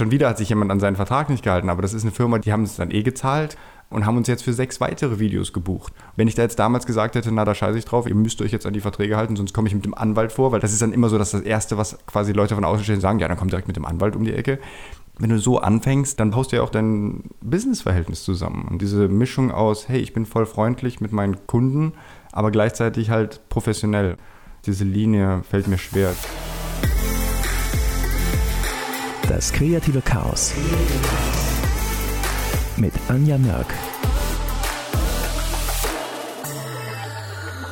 Schon wieder hat sich jemand an seinen Vertrag nicht gehalten, aber das ist eine Firma, die haben es dann eh gezahlt und haben uns jetzt für sechs weitere Videos gebucht. Wenn ich da jetzt damals gesagt hätte, na, da scheiße ich drauf, ihr müsst euch jetzt an die Verträge halten, sonst komme ich mit dem Anwalt vor, weil das ist dann immer so, dass das Erste, was quasi Leute von außen stehen, sagen, ja, dann kommt direkt mit dem Anwalt um die Ecke. Wenn du so anfängst, dann baust du ja auch dein Businessverhältnis zusammen. Und diese Mischung aus, hey, ich bin voll freundlich mit meinen Kunden, aber gleichzeitig halt professionell. Diese Linie fällt mir schwer. Das kreative Chaos mit Anja Mörk.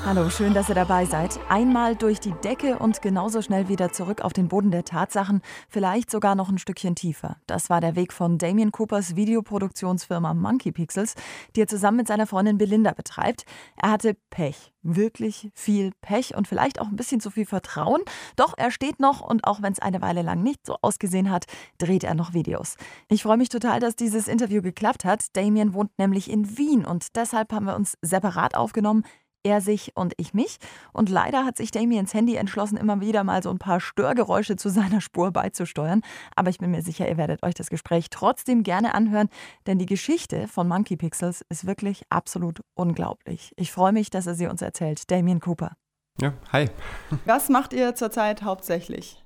Hallo, schön, dass ihr dabei seid. Einmal durch die Decke und genauso schnell wieder zurück auf den Boden der Tatsachen, vielleicht sogar noch ein Stückchen tiefer. Das war der Weg von Damien Coopers Videoproduktionsfirma Monkey Pixels, die er zusammen mit seiner Freundin Belinda betreibt. Er hatte Pech, wirklich viel Pech und vielleicht auch ein bisschen zu viel Vertrauen. Doch er steht noch und auch wenn es eine Weile lang nicht so ausgesehen hat, dreht er noch Videos. Ich freue mich total, dass dieses Interview geklappt hat. Damien wohnt nämlich in Wien und deshalb haben wir uns separat aufgenommen er sich und ich mich. Und leider hat sich Damiens Handy entschlossen, immer wieder mal so ein paar Störgeräusche zu seiner Spur beizusteuern. Aber ich bin mir sicher, ihr werdet euch das Gespräch trotzdem gerne anhören, denn die Geschichte von Monkey Pixels ist wirklich absolut unglaublich. Ich freue mich, dass er sie uns erzählt. Damien Cooper. Ja, hi. Was macht ihr zurzeit hauptsächlich?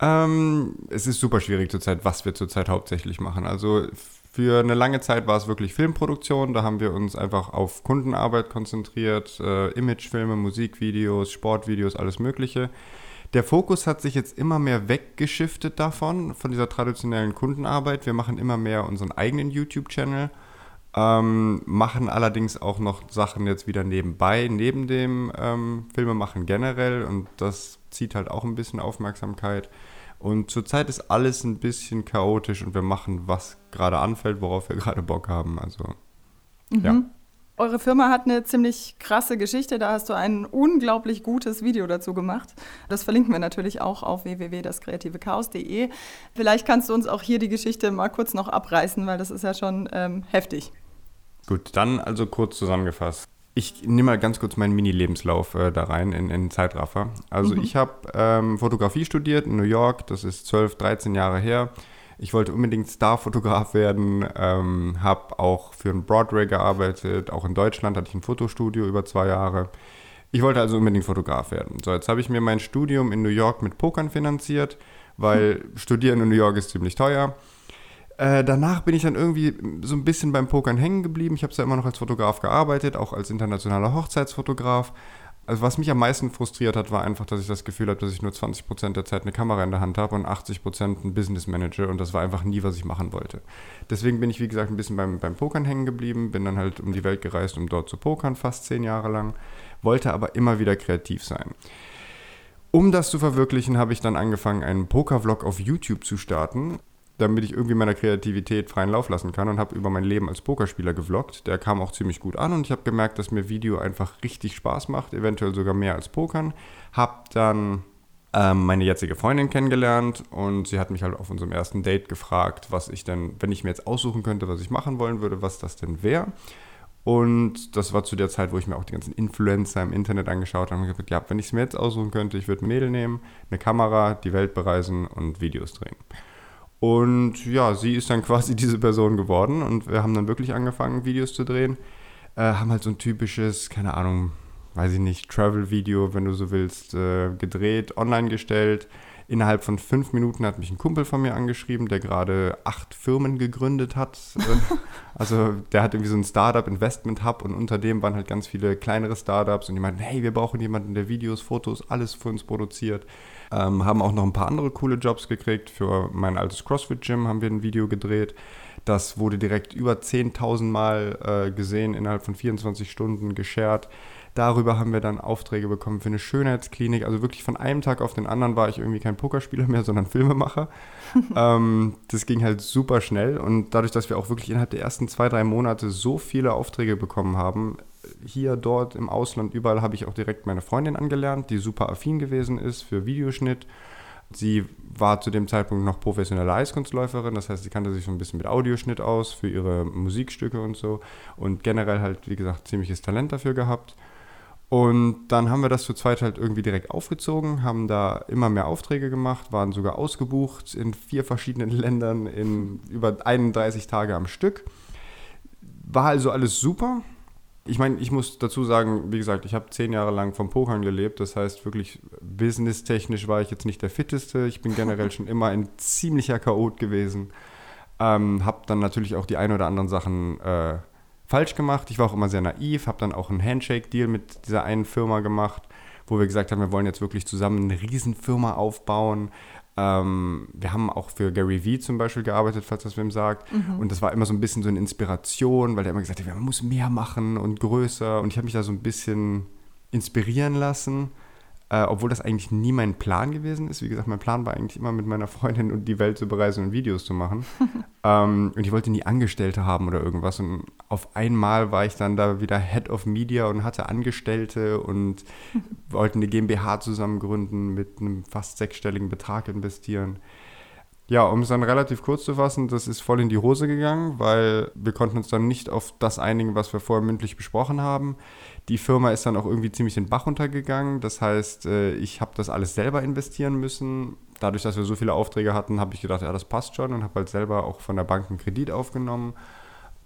Ähm, es ist super schwierig zurzeit, was wir zurzeit hauptsächlich machen. Also für eine lange Zeit war es wirklich Filmproduktion. Da haben wir uns einfach auf Kundenarbeit konzentriert. Äh, Imagefilme, Musikvideos, Sportvideos, alles Mögliche. Der Fokus hat sich jetzt immer mehr weggeschiftet davon, von dieser traditionellen Kundenarbeit. Wir machen immer mehr unseren eigenen YouTube-Channel, ähm, machen allerdings auch noch Sachen jetzt wieder nebenbei, neben dem ähm, Filmemachen generell. Und das zieht halt auch ein bisschen Aufmerksamkeit. Und zurzeit ist alles ein bisschen chaotisch und wir machen, was gerade anfällt, worauf wir gerade Bock haben. Also, mhm. ja. Eure Firma hat eine ziemlich krasse Geschichte. Da hast du ein unglaublich gutes Video dazu gemacht. Das verlinken wir natürlich auch auf www.daskreativechaos.de. Vielleicht kannst du uns auch hier die Geschichte mal kurz noch abreißen, weil das ist ja schon ähm, heftig. Gut, dann also kurz zusammengefasst. Ich nehme mal ganz kurz meinen Mini-Lebenslauf äh, da rein in, in Zeitraffer. Also mhm. ich habe ähm, Fotografie studiert in New York, das ist 12, 13 Jahre her. Ich wollte unbedingt Starfotograf werden, ähm, habe auch für einen Broadway gearbeitet, auch in Deutschland hatte ich ein Fotostudio über zwei Jahre. Ich wollte also unbedingt Fotograf werden. So, jetzt habe ich mir mein Studium in New York mit Pokern finanziert, weil Studieren in New York ist ziemlich teuer. Äh, danach bin ich dann irgendwie so ein bisschen beim Pokern hängen geblieben. Ich habe ja immer noch als Fotograf gearbeitet, auch als internationaler Hochzeitsfotograf. Also was mich am meisten frustriert hat, war einfach, dass ich das Gefühl habe, dass ich nur 20% der Zeit eine Kamera in der Hand habe und 80% ein Business Manager und das war einfach nie, was ich machen wollte. Deswegen bin ich, wie gesagt, ein bisschen beim, beim Pokern hängen geblieben, bin dann halt um die Welt gereist, um dort zu pokern, fast zehn Jahre lang, wollte aber immer wieder kreativ sein. Um das zu verwirklichen, habe ich dann angefangen, einen Pokervlog auf YouTube zu starten damit ich irgendwie meiner Kreativität freien Lauf lassen kann und habe über mein Leben als Pokerspieler gevloggt. Der kam auch ziemlich gut an und ich habe gemerkt, dass mir Video einfach richtig Spaß macht, eventuell sogar mehr als Pokern. Habe dann ähm, meine jetzige Freundin kennengelernt und sie hat mich halt auf unserem ersten Date gefragt, was ich denn, wenn ich mir jetzt aussuchen könnte, was ich machen wollen würde, was das denn wäre. Und das war zu der Zeit, wo ich mir auch die ganzen Influencer im Internet angeschaut habe und gesagt, ja, wenn ich es mir jetzt aussuchen könnte, ich würde ein Mädel nehmen, eine Kamera, die Welt bereisen und Videos drehen. Und ja, sie ist dann quasi diese Person geworden und wir haben dann wirklich angefangen, Videos zu drehen. Äh, haben halt so ein typisches, keine Ahnung, weiß ich nicht, Travel-Video, wenn du so willst, äh, gedreht, online gestellt. Innerhalb von fünf Minuten hat mich ein Kumpel von mir angeschrieben, der gerade acht Firmen gegründet hat. Also der hat irgendwie so ein Startup Investment Hub und unter dem waren halt ganz viele kleinere Startups und die meinten, hey, wir brauchen jemanden, der Videos, Fotos, alles für uns produziert. Ähm, haben auch noch ein paar andere coole Jobs gekriegt. Für mein altes CrossFit-Gym haben wir ein Video gedreht. Das wurde direkt über 10.000 Mal äh, gesehen, innerhalb von 24 Stunden geshared. Darüber haben wir dann Aufträge bekommen für eine Schönheitsklinik. Also wirklich von einem Tag auf den anderen war ich irgendwie kein Pokerspieler mehr, sondern Filmemacher. ähm, das ging halt super schnell und dadurch, dass wir auch wirklich innerhalb der ersten zwei, drei Monate so viele Aufträge bekommen haben, hier, dort, im Ausland, überall habe ich auch direkt meine Freundin angelernt, die super affin gewesen ist für Videoschnitt. Sie war zu dem Zeitpunkt noch professionelle Eiskunstläuferin, das heißt, sie kannte sich so ein bisschen mit Audioschnitt aus für ihre Musikstücke und so und generell halt, wie gesagt, ziemliches Talent dafür gehabt. Und dann haben wir das zu zweit halt irgendwie direkt aufgezogen, haben da immer mehr Aufträge gemacht, waren sogar ausgebucht in vier verschiedenen Ländern in über 31 Tage am Stück. War also alles super. Ich meine, ich muss dazu sagen, wie gesagt, ich habe zehn Jahre lang vom Pokern gelebt. Das heißt, wirklich businesstechnisch war ich jetzt nicht der fitteste. Ich bin generell schon immer ein ziemlicher Chaot gewesen. Ähm, habe dann natürlich auch die ein oder anderen Sachen äh, falsch gemacht. Ich war auch immer sehr naiv, habe dann auch einen Handshake-Deal mit dieser einen Firma gemacht, wo wir gesagt haben, wir wollen jetzt wirklich zusammen eine Riesenfirma aufbauen. Ähm, wir haben auch für Gary Vee zum Beispiel gearbeitet, falls das wem sagt. Mhm. Und das war immer so ein bisschen so eine Inspiration, weil der immer gesagt hat, man muss mehr machen und größer. Und ich habe mich da so ein bisschen inspirieren lassen. Äh, obwohl das eigentlich nie mein Plan gewesen ist. Wie gesagt, mein Plan war eigentlich immer mit meiner Freundin und die Welt zu bereisen und Videos zu machen. ähm, und ich wollte nie Angestellte haben oder irgendwas. Und auf einmal war ich dann da wieder Head of Media und hatte Angestellte und wollte eine GmbH zusammen gründen, mit einem fast sechsstelligen Betrag investieren. Ja, um es dann relativ kurz zu fassen, das ist voll in die Hose gegangen, weil wir konnten uns dann nicht auf das einigen, was wir vorher mündlich besprochen haben. Die Firma ist dann auch irgendwie ziemlich den Bach runtergegangen. Das heißt, äh, ich habe das alles selber investieren müssen. Dadurch, dass wir so viele Aufträge hatten, habe ich gedacht, ja, das passt schon und habe halt selber auch von der Bank einen Kredit aufgenommen.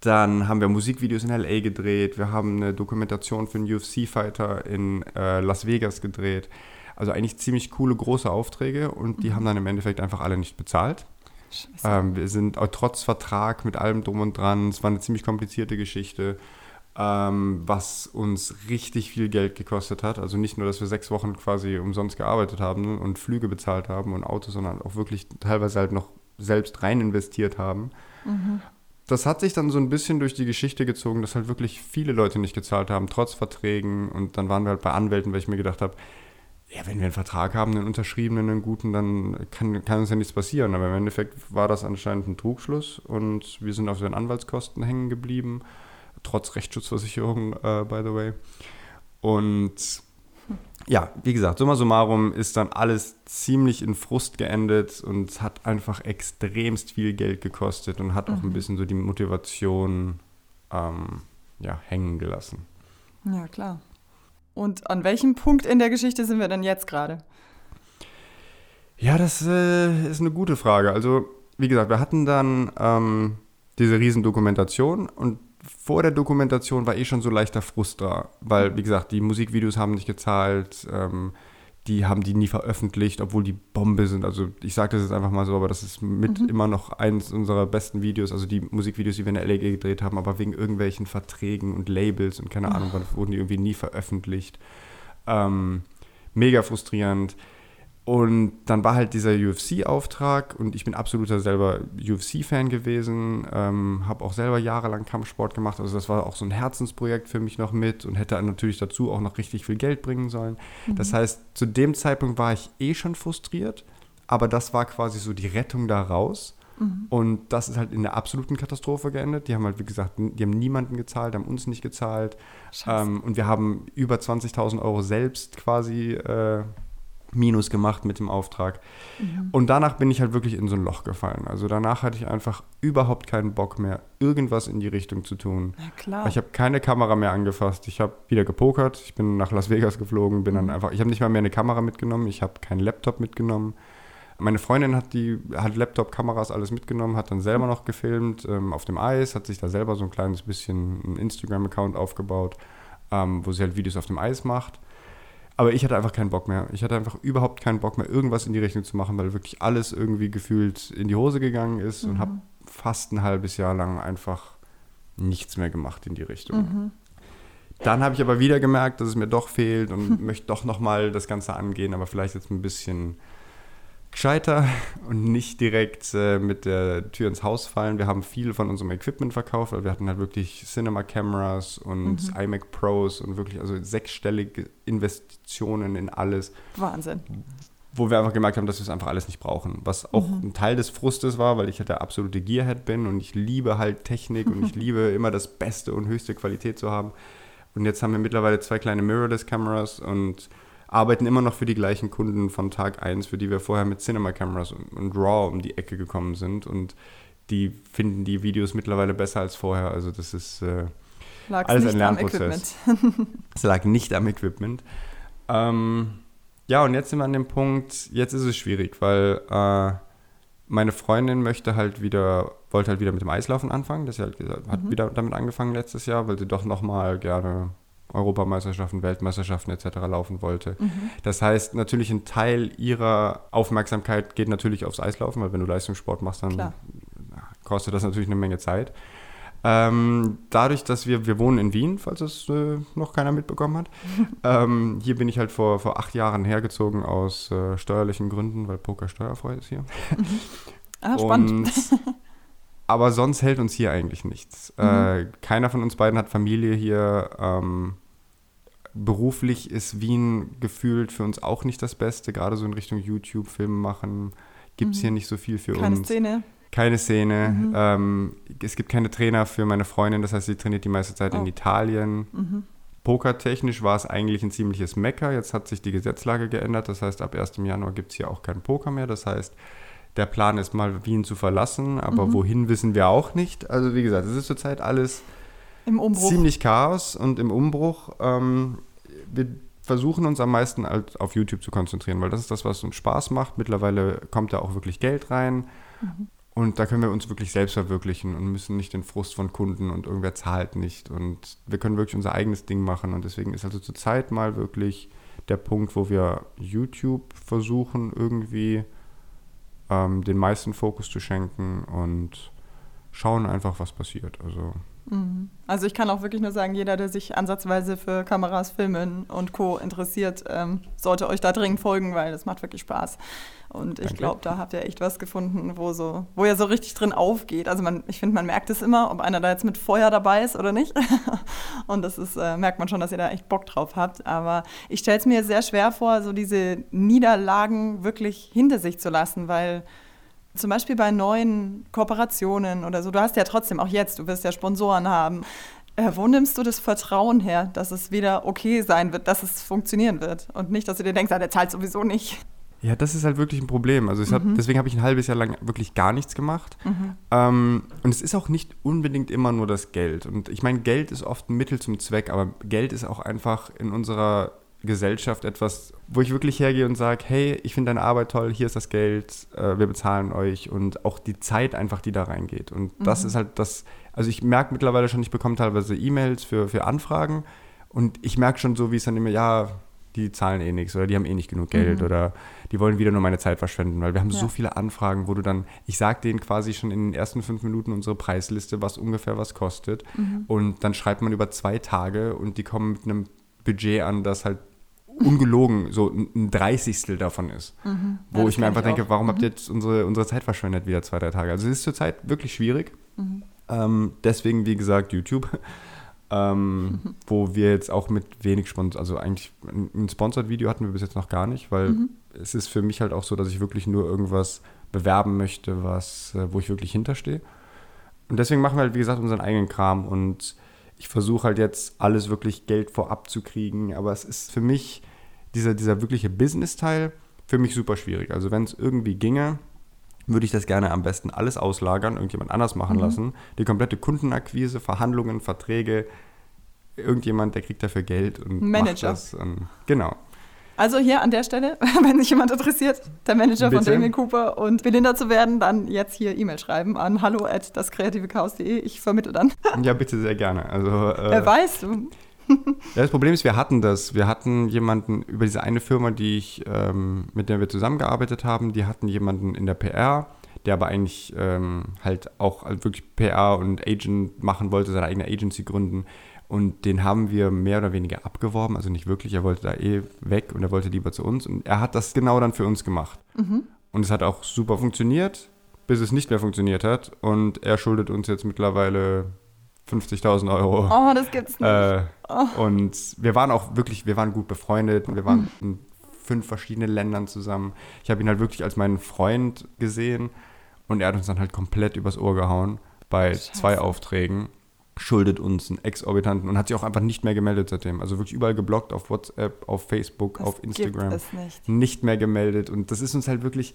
Dann haben wir Musikvideos in LA gedreht. Wir haben eine Dokumentation für einen UFC-Fighter in äh, Las Vegas gedreht. Also eigentlich ziemlich coole große Aufträge und die mhm. haben dann im Endeffekt einfach alle nicht bezahlt. Ähm, wir sind trotz Vertrag mit allem drum und dran. Es war eine ziemlich komplizierte Geschichte ähm, was uns richtig viel Geld gekostet hat. Also nicht nur, dass wir sechs Wochen quasi umsonst gearbeitet haben und Flüge bezahlt haben und Autos, sondern auch wirklich teilweise halt noch selbst rein investiert haben. Mhm. Das hat sich dann so ein bisschen durch die Geschichte gezogen, dass halt wirklich viele Leute nicht gezahlt haben, trotz Verträgen. Und dann waren wir halt bei Anwälten, weil ich mir gedacht habe, ja, wenn wir einen Vertrag haben, einen unterschriebenen, einen guten, dann kann, kann uns ja nichts passieren. Aber im Endeffekt war das anscheinend ein Trugschluss und wir sind auf den Anwaltskosten hängen geblieben trotz Rechtsschutzversicherung, äh, by the way. Und ja, wie gesagt, summa summarum ist dann alles ziemlich in Frust geendet und hat einfach extremst viel Geld gekostet und hat mhm. auch ein mhm. bisschen so die Motivation ähm, ja, hängen gelassen. Ja, klar. Und an welchem Punkt in der Geschichte sind wir denn jetzt gerade? Ja, das äh, ist eine gute Frage. Also, wie gesagt, wir hatten dann ähm, diese Riesendokumentation und vor der Dokumentation war eh schon so leichter Frust da, weil, wie gesagt, die Musikvideos haben nicht gezahlt, ähm, die haben die nie veröffentlicht, obwohl die Bombe sind. Also ich sage das jetzt einfach mal so, aber das ist mit mhm. immer noch eins unserer besten Videos, also die Musikvideos, die wir in der LA gedreht haben, aber wegen irgendwelchen Verträgen und Labels und keine Ahnung, wurden die irgendwie nie veröffentlicht. Ähm, mega frustrierend. Und dann war halt dieser UFC-Auftrag und ich bin absoluter selber UFC-Fan gewesen, ähm, habe auch selber jahrelang Kampfsport gemacht, also das war auch so ein Herzensprojekt für mich noch mit und hätte natürlich dazu auch noch richtig viel Geld bringen sollen. Mhm. Das heißt, zu dem Zeitpunkt war ich eh schon frustriert, aber das war quasi so die Rettung da raus. Mhm. Und das ist halt in der absoluten Katastrophe geendet. Die haben halt, wie gesagt, die haben niemanden gezahlt, haben uns nicht gezahlt. Ähm, und wir haben über 20.000 Euro selbst quasi äh, Minus gemacht mit dem Auftrag. Mhm. Und danach bin ich halt wirklich in so ein Loch gefallen. Also danach hatte ich einfach überhaupt keinen Bock mehr, irgendwas in die Richtung zu tun. Ja, klar. Ich habe keine Kamera mehr angefasst. Ich habe wieder gepokert. Ich bin nach Las Vegas geflogen, bin dann mhm. einfach, ich habe nicht mal mehr eine Kamera mitgenommen. Ich habe keinen Laptop mitgenommen. Meine Freundin hat die hat Laptop, Kameras, alles mitgenommen, hat dann selber noch gefilmt ähm, auf dem Eis, hat sich da selber so ein kleines bisschen einen Instagram-Account aufgebaut, ähm, wo sie halt Videos auf dem Eis macht. Aber ich hatte einfach keinen Bock mehr. Ich hatte einfach überhaupt keinen Bock mehr, irgendwas in die Richtung zu machen, weil wirklich alles irgendwie gefühlt in die Hose gegangen ist mhm. und habe fast ein halbes Jahr lang einfach nichts mehr gemacht in die Richtung. Mhm. Dann habe ich aber wieder gemerkt, dass es mir doch fehlt und möchte doch nochmal das Ganze angehen, aber vielleicht jetzt ein bisschen gescheiter und nicht direkt äh, mit der Tür ins Haus fallen. Wir haben viel von unserem Equipment verkauft, weil wir hatten halt wirklich Cinema-Cameras und mhm. iMac Pros und wirklich also sechsstellige Investitionen in alles. Wahnsinn. Wo wir einfach gemerkt haben, dass wir es einfach alles nicht brauchen. Was auch mhm. ein Teil des Frustes war, weil ich halt der absolute Gearhead bin und ich liebe halt Technik und ich liebe immer das Beste und höchste Qualität zu haben. Und jetzt haben wir mittlerweile zwei kleine Mirrorless-Kameras und arbeiten immer noch für die gleichen Kunden von Tag 1, für die wir vorher mit Cinema Cameras und, RAW um die Ecke gekommen sind. Und die finden die Videos mittlerweile besser als vorher. Also das ist, äh, alles nicht ein am Lernprozess. Equipment. Es lag nicht am Equipment. Ähm, ja, und jetzt sind wir an dem Punkt, jetzt ist es schwierig, weil äh, meine Freundin möchte halt wieder, wollte halt wieder mit dem Eislaufen anfangen. Das halt, hat wieder damit angefangen letztes Jahr, weil sie doch nochmal gerne Europameisterschaften, Weltmeisterschaften etc. laufen wollte. Das heißt, natürlich ein Teil ihrer Aufmerksamkeit geht natürlich aufs Eislaufen, weil wenn du Leistungssport machst, dann Klar. kostet das natürlich eine Menge Zeit. Ähm, dadurch, dass wir, wir wohnen in Wien, falls es äh, noch keiner mitbekommen hat. ähm, hier bin ich halt vor, vor acht Jahren hergezogen aus äh, steuerlichen Gründen, weil Poker steuerfrei ist hier. Ah, spannend. Und, aber sonst hält uns hier eigentlich nichts. Mhm. Äh, keiner von uns beiden hat Familie hier. Ähm, beruflich ist Wien gefühlt für uns auch nicht das Beste, gerade so in Richtung YouTube, Filme machen. Gibt es hier nicht so viel für Mhm. Keine uns. Szene. Keine Szene. Mhm. Ähm, es gibt keine Trainer für meine Freundin, das heißt, sie trainiert die meiste Zeit Oh. in Italien. Mhm. Pokertechnisch war es eigentlich ein ziemliches Mecker. Jetzt hat sich die Gesetzlage geändert. Das heißt, ab 1. Januar gibt es hier auch kein Poker mehr. Das heißt, der Plan ist mal Wien zu verlassen, aber Mhm. wohin wissen wir auch nicht. Also wie gesagt, es ist zurzeit alles Im Umbruch. ziemlich Chaos und im Umbruch. Ähm, wir versuchen uns am meisten halt auf YouTube zu konzentrieren, weil das ist das, was uns Spaß macht. Mittlerweile kommt da auch wirklich Geld rein. Und da können wir uns wirklich selbst verwirklichen und müssen nicht den Frust von Kunden und irgendwer zahlt nicht. Und wir können wirklich unser eigenes Ding machen. Und deswegen ist also zurzeit mal wirklich der Punkt, wo wir YouTube versuchen, irgendwie ähm, den meisten Fokus zu schenken und schauen einfach, was passiert. Also Mhm. Also ich kann auch wirklich nur sagen, jeder, der sich ansatzweise für Kameras, Filmen und Co. interessiert, ähm, sollte euch da dringend folgen, weil das macht wirklich Spaß. Und ich glaube, da habt ihr echt was gefunden, wo, so, wo ihr so richtig drin aufgeht. Also man, ich finde, man merkt es immer, ob einer da jetzt mit Feuer dabei ist oder nicht. Und das ist, äh, merkt man schon, dass ihr da echt Bock drauf habt. Aber ich stelle es mir sehr schwer vor, so diese Niederlagen wirklich hinter sich zu lassen, weil zum Beispiel bei neuen Kooperationen oder so, du hast ja trotzdem, auch jetzt, du wirst ja Sponsoren haben. Äh, wo nimmst du das Vertrauen her, dass es wieder okay sein wird, dass es funktionieren wird? Und nicht, dass du dir denkst, ah, der zahlt sowieso nicht. Ja, das ist halt wirklich ein Problem. Also hat, Mhm. deswegen habe ich ein halbes Jahr lang wirklich gar nichts gemacht. Ähm, und es ist auch nicht unbedingt immer nur das Geld. Und ich meine, Geld ist oft ein Mittel zum Zweck, aber Geld ist auch einfach in unserer Gesellschaft etwas, wo ich wirklich hergehe und sage, hey, ich finde deine Arbeit toll, hier ist das Geld, äh, wir bezahlen euch und auch die Zeit einfach, die da reingeht. Und das ist halt das, also ich merke mittlerweile schon, ich bekomme teilweise E-Mails für, für Anfragen und ich merke schon so, wie es dann immer, ja, die zahlen eh nichts oder die haben eh nicht genug Geld oder die wollen wieder nur meine Zeit verschwenden, weil wir haben Ja. so viele Anfragen, wo du dann, ich sag denen quasi schon in den ersten fünf Minuten unsere Preisliste, was ungefähr was kostet und dann schreibt man über zwei Tage und die kommen mit einem Budget an, das halt ungelogen so ein Dreißigstel davon ist. Wo Mhm. Ja, das ich mir einfach ich denke, auch. Mhm. warum habt ihr jetzt unsere, unsere Zeit verschwendet, wieder zwei, drei Tage? Also es ist zurzeit wirklich schwierig. Mhm. Ähm, deswegen, wie gesagt, YouTube. Ähm, wo wir jetzt auch mit wenig Sponsor, also eigentlich ein ein Sponsored-Video hatten wir bis jetzt noch gar nicht, weil Mhm. es ist für mich halt auch so, dass ich wirklich nur irgendwas bewerben möchte, was, äh, wo ich wirklich hinterstehe. Und deswegen machen wir halt, wie gesagt, unseren eigenen Kram und ich versuche halt jetzt alles wirklich Geld vorab zu kriegen, aber es ist für mich, dieser, dieser wirkliche Business-Teil, für mich super schwierig. Also wenn es irgendwie ginge, würde ich das gerne am besten alles auslagern, irgendjemand anders machen lassen. Die komplette Kundenakquise, Verhandlungen, Verträge, irgendjemand, der kriegt dafür Geld und Manager. macht das. Und, genau. Also hier an der Stelle, wenn sich jemand interessiert, der Manager von Bitte? Damien Cooper und Belinda zu werden, dann jetzt hier E-Mail schreiben an hallo at daskreativechaos.de. Ich vermittle dann. Ja, bitte sehr gerne. Also, äh, Wer weiß, du. Ja, das Problem ist, wir hatten das. Wir hatten jemanden über diese eine Firma, die ich, ähm, mit der wir zusammengearbeitet haben, die hatten jemanden in der PR, der aber eigentlich ähm, halt auch halt wirklich PR und Agent machen wollte, seine eigene Agency gründen. Und den haben wir mehr oder weniger abgeworben, also nicht wirklich, er wollte da eh weg und er wollte lieber zu uns. Und er hat das genau dann für uns gemacht. Und es hat auch super funktioniert, bis es nicht mehr funktioniert hat. Und er schuldet uns jetzt mittlerweile 50.000 Euro. Oh, das gibt's nicht. Äh, Und wir waren auch wirklich, wir waren gut befreundet. Wir waren in fünf verschiedenen Ländern zusammen. Ich habe ihn halt wirklich als meinen Freund gesehen und er hat uns dann halt komplett übers Ohr gehauen bei Scheiße. zwei Aufträgen. Schuldet uns einen exorbitanten und hat sich auch einfach nicht mehr gemeldet seitdem. Also wirklich überall geblockt auf WhatsApp, auf Facebook, Das auf Instagram. Gibt es nicht. Nicht mehr gemeldet. Und das ist uns halt wirklich,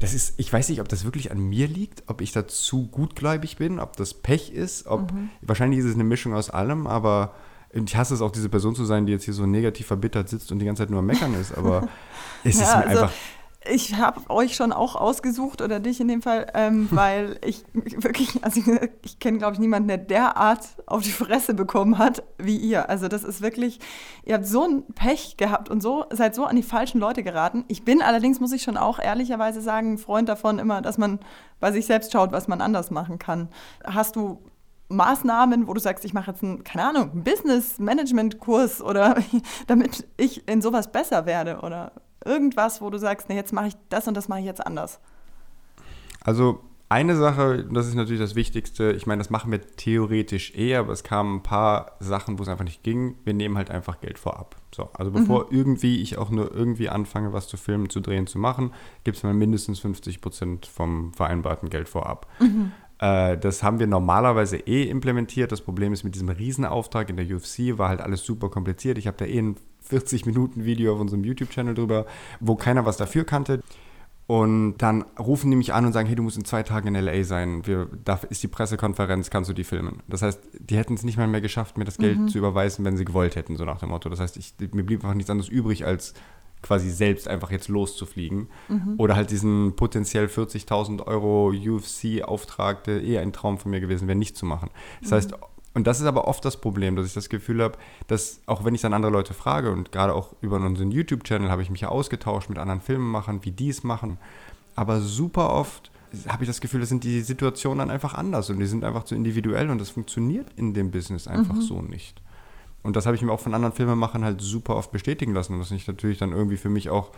das ist, ich weiß nicht, ob das wirklich an mir liegt, ob ich da zu gutgläubig bin, ob das Pech ist, ob, wahrscheinlich ist es eine Mischung aus allem, aber ich hasse es auch, diese Person zu sein, die jetzt hier so negativ verbittert sitzt und die ganze Zeit nur am Meckern ist, aber es ist Ja, mir also einfach, ich habe euch schon auch ausgesucht oder dich in dem Fall, ähm, weil ich wirklich, also ich, ich kenne, glaube ich, niemanden, der derart auf die Fresse bekommen hat wie ihr. Also das ist wirklich, ihr habt so ein Pech gehabt und so seid so an die falschen Leute geraten. Ich bin allerdings, muss ich schon auch ehrlicherweise sagen, ein Freund davon immer, dass man bei sich selbst schaut, was man anders machen kann. Hast du Maßnahmen, wo du sagst, ich mache jetzt einen, keine Ahnung, Business-Management-Kurs oder damit ich in sowas besser werde oder irgendwas, wo du sagst, nee, jetzt mache ich das und das mache ich jetzt anders. Also eine Sache, das ist natürlich das Wichtigste, ich meine, das machen wir theoretisch eh, aber es kamen ein paar Sachen, wo es einfach nicht ging. Wir nehmen halt einfach Geld vorab. So, also bevor irgendwie ich auch nur irgendwie anfange, was zu filmen, zu drehen, zu machen, gibt es mal mindestens 50 Prozent vom vereinbarten Geld vorab. Äh, das haben wir normalerweise eh implementiert. Das Problem ist mit diesem Riesenauftrag in der UFC war halt alles super kompliziert. Ich habe da eh ein 40-Minuten-Video auf unserem YouTube-Channel drüber, wo keiner was dafür kannte. Und dann rufen die mich an und sagen, hey, du musst in zwei Tagen in LA sein. Wir, da ist die Pressekonferenz, kannst du die filmen? Das heißt, die hätten es nicht mal mehr geschafft, mir das Geld zu überweisen, wenn sie gewollt hätten, so nach dem Motto. Das heißt, ich, mir blieb einfach nichts anderes übrig, als quasi selbst einfach jetzt loszufliegen. Oder halt diesen potenziell 40.000 Euro UFC-Auftrag, der eh ein Traum von mir gewesen wäre, nicht zu machen. Das heißt, und das ist aber oft das Problem, dass ich das Gefühl habe, dass auch wenn ich dann andere Leute frage und gerade auch über unseren YouTube-Channel habe ich mich ja ausgetauscht mit anderen Filmemachern, wie die es machen, aber super oft habe ich das Gefühl, das sind die Situationen dann einfach anders und die sind einfach zu individuell und das funktioniert in dem Business einfach so nicht. Und das habe ich mir auch von anderen Filmemachern halt super oft bestätigen lassen, was sich natürlich dann irgendwie für mich auch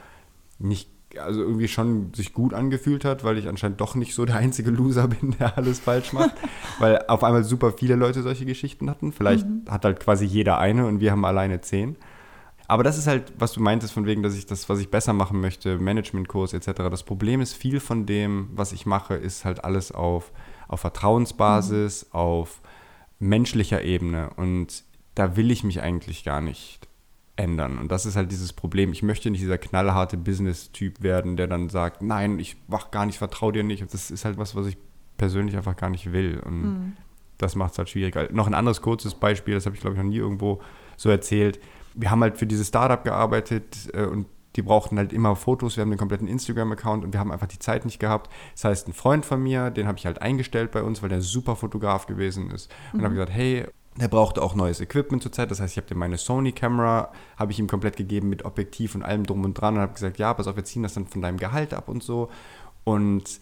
nicht, also irgendwie schon sich gut angefühlt hat, weil ich anscheinend doch nicht so der einzige Loser bin, der alles falsch macht. weil auf einmal super viele Leute solche Geschichten hatten. Vielleicht hat halt quasi jeder eine und wir haben alleine zehn. Aber das ist halt, was du meintest, von wegen, dass ich das, was ich besser machen möchte, Managementkurs etc. Das Problem ist, viel von dem, was ich mache, ist halt alles auf, auf Vertrauensbasis, auf menschlicher Ebene. Und da will ich mich eigentlich gar nicht ändern. Und das ist halt dieses Problem. Ich möchte nicht dieser knallharte Business-Typ werden, der dann sagt, nein, ich mach gar nicht, vertraue dir nicht. Und das ist halt was, was ich persönlich einfach gar nicht will. Und das macht es halt schwierig. Noch ein anderes kurzes Beispiel, das habe ich, glaube ich, noch nie irgendwo so erzählt. Wir haben halt für dieses Startup gearbeitet äh, und die brauchten halt immer Fotos. Wir haben den kompletten Instagram-Account und wir haben einfach die Zeit nicht gehabt. Das heißt, ein Freund von mir, den habe ich halt eingestellt bei uns, weil der super Fotograf gewesen ist. Und habe gesagt, hey, der brauchte auch neues Equipment zurzeit. Das heißt, ich habe dir meine Sony-Kamera, habe ich ihm komplett gegeben mit Objektiv und allem drum und dran und habe gesagt, ja, pass auf, wir ziehen das dann von deinem Gehalt ab und so. Und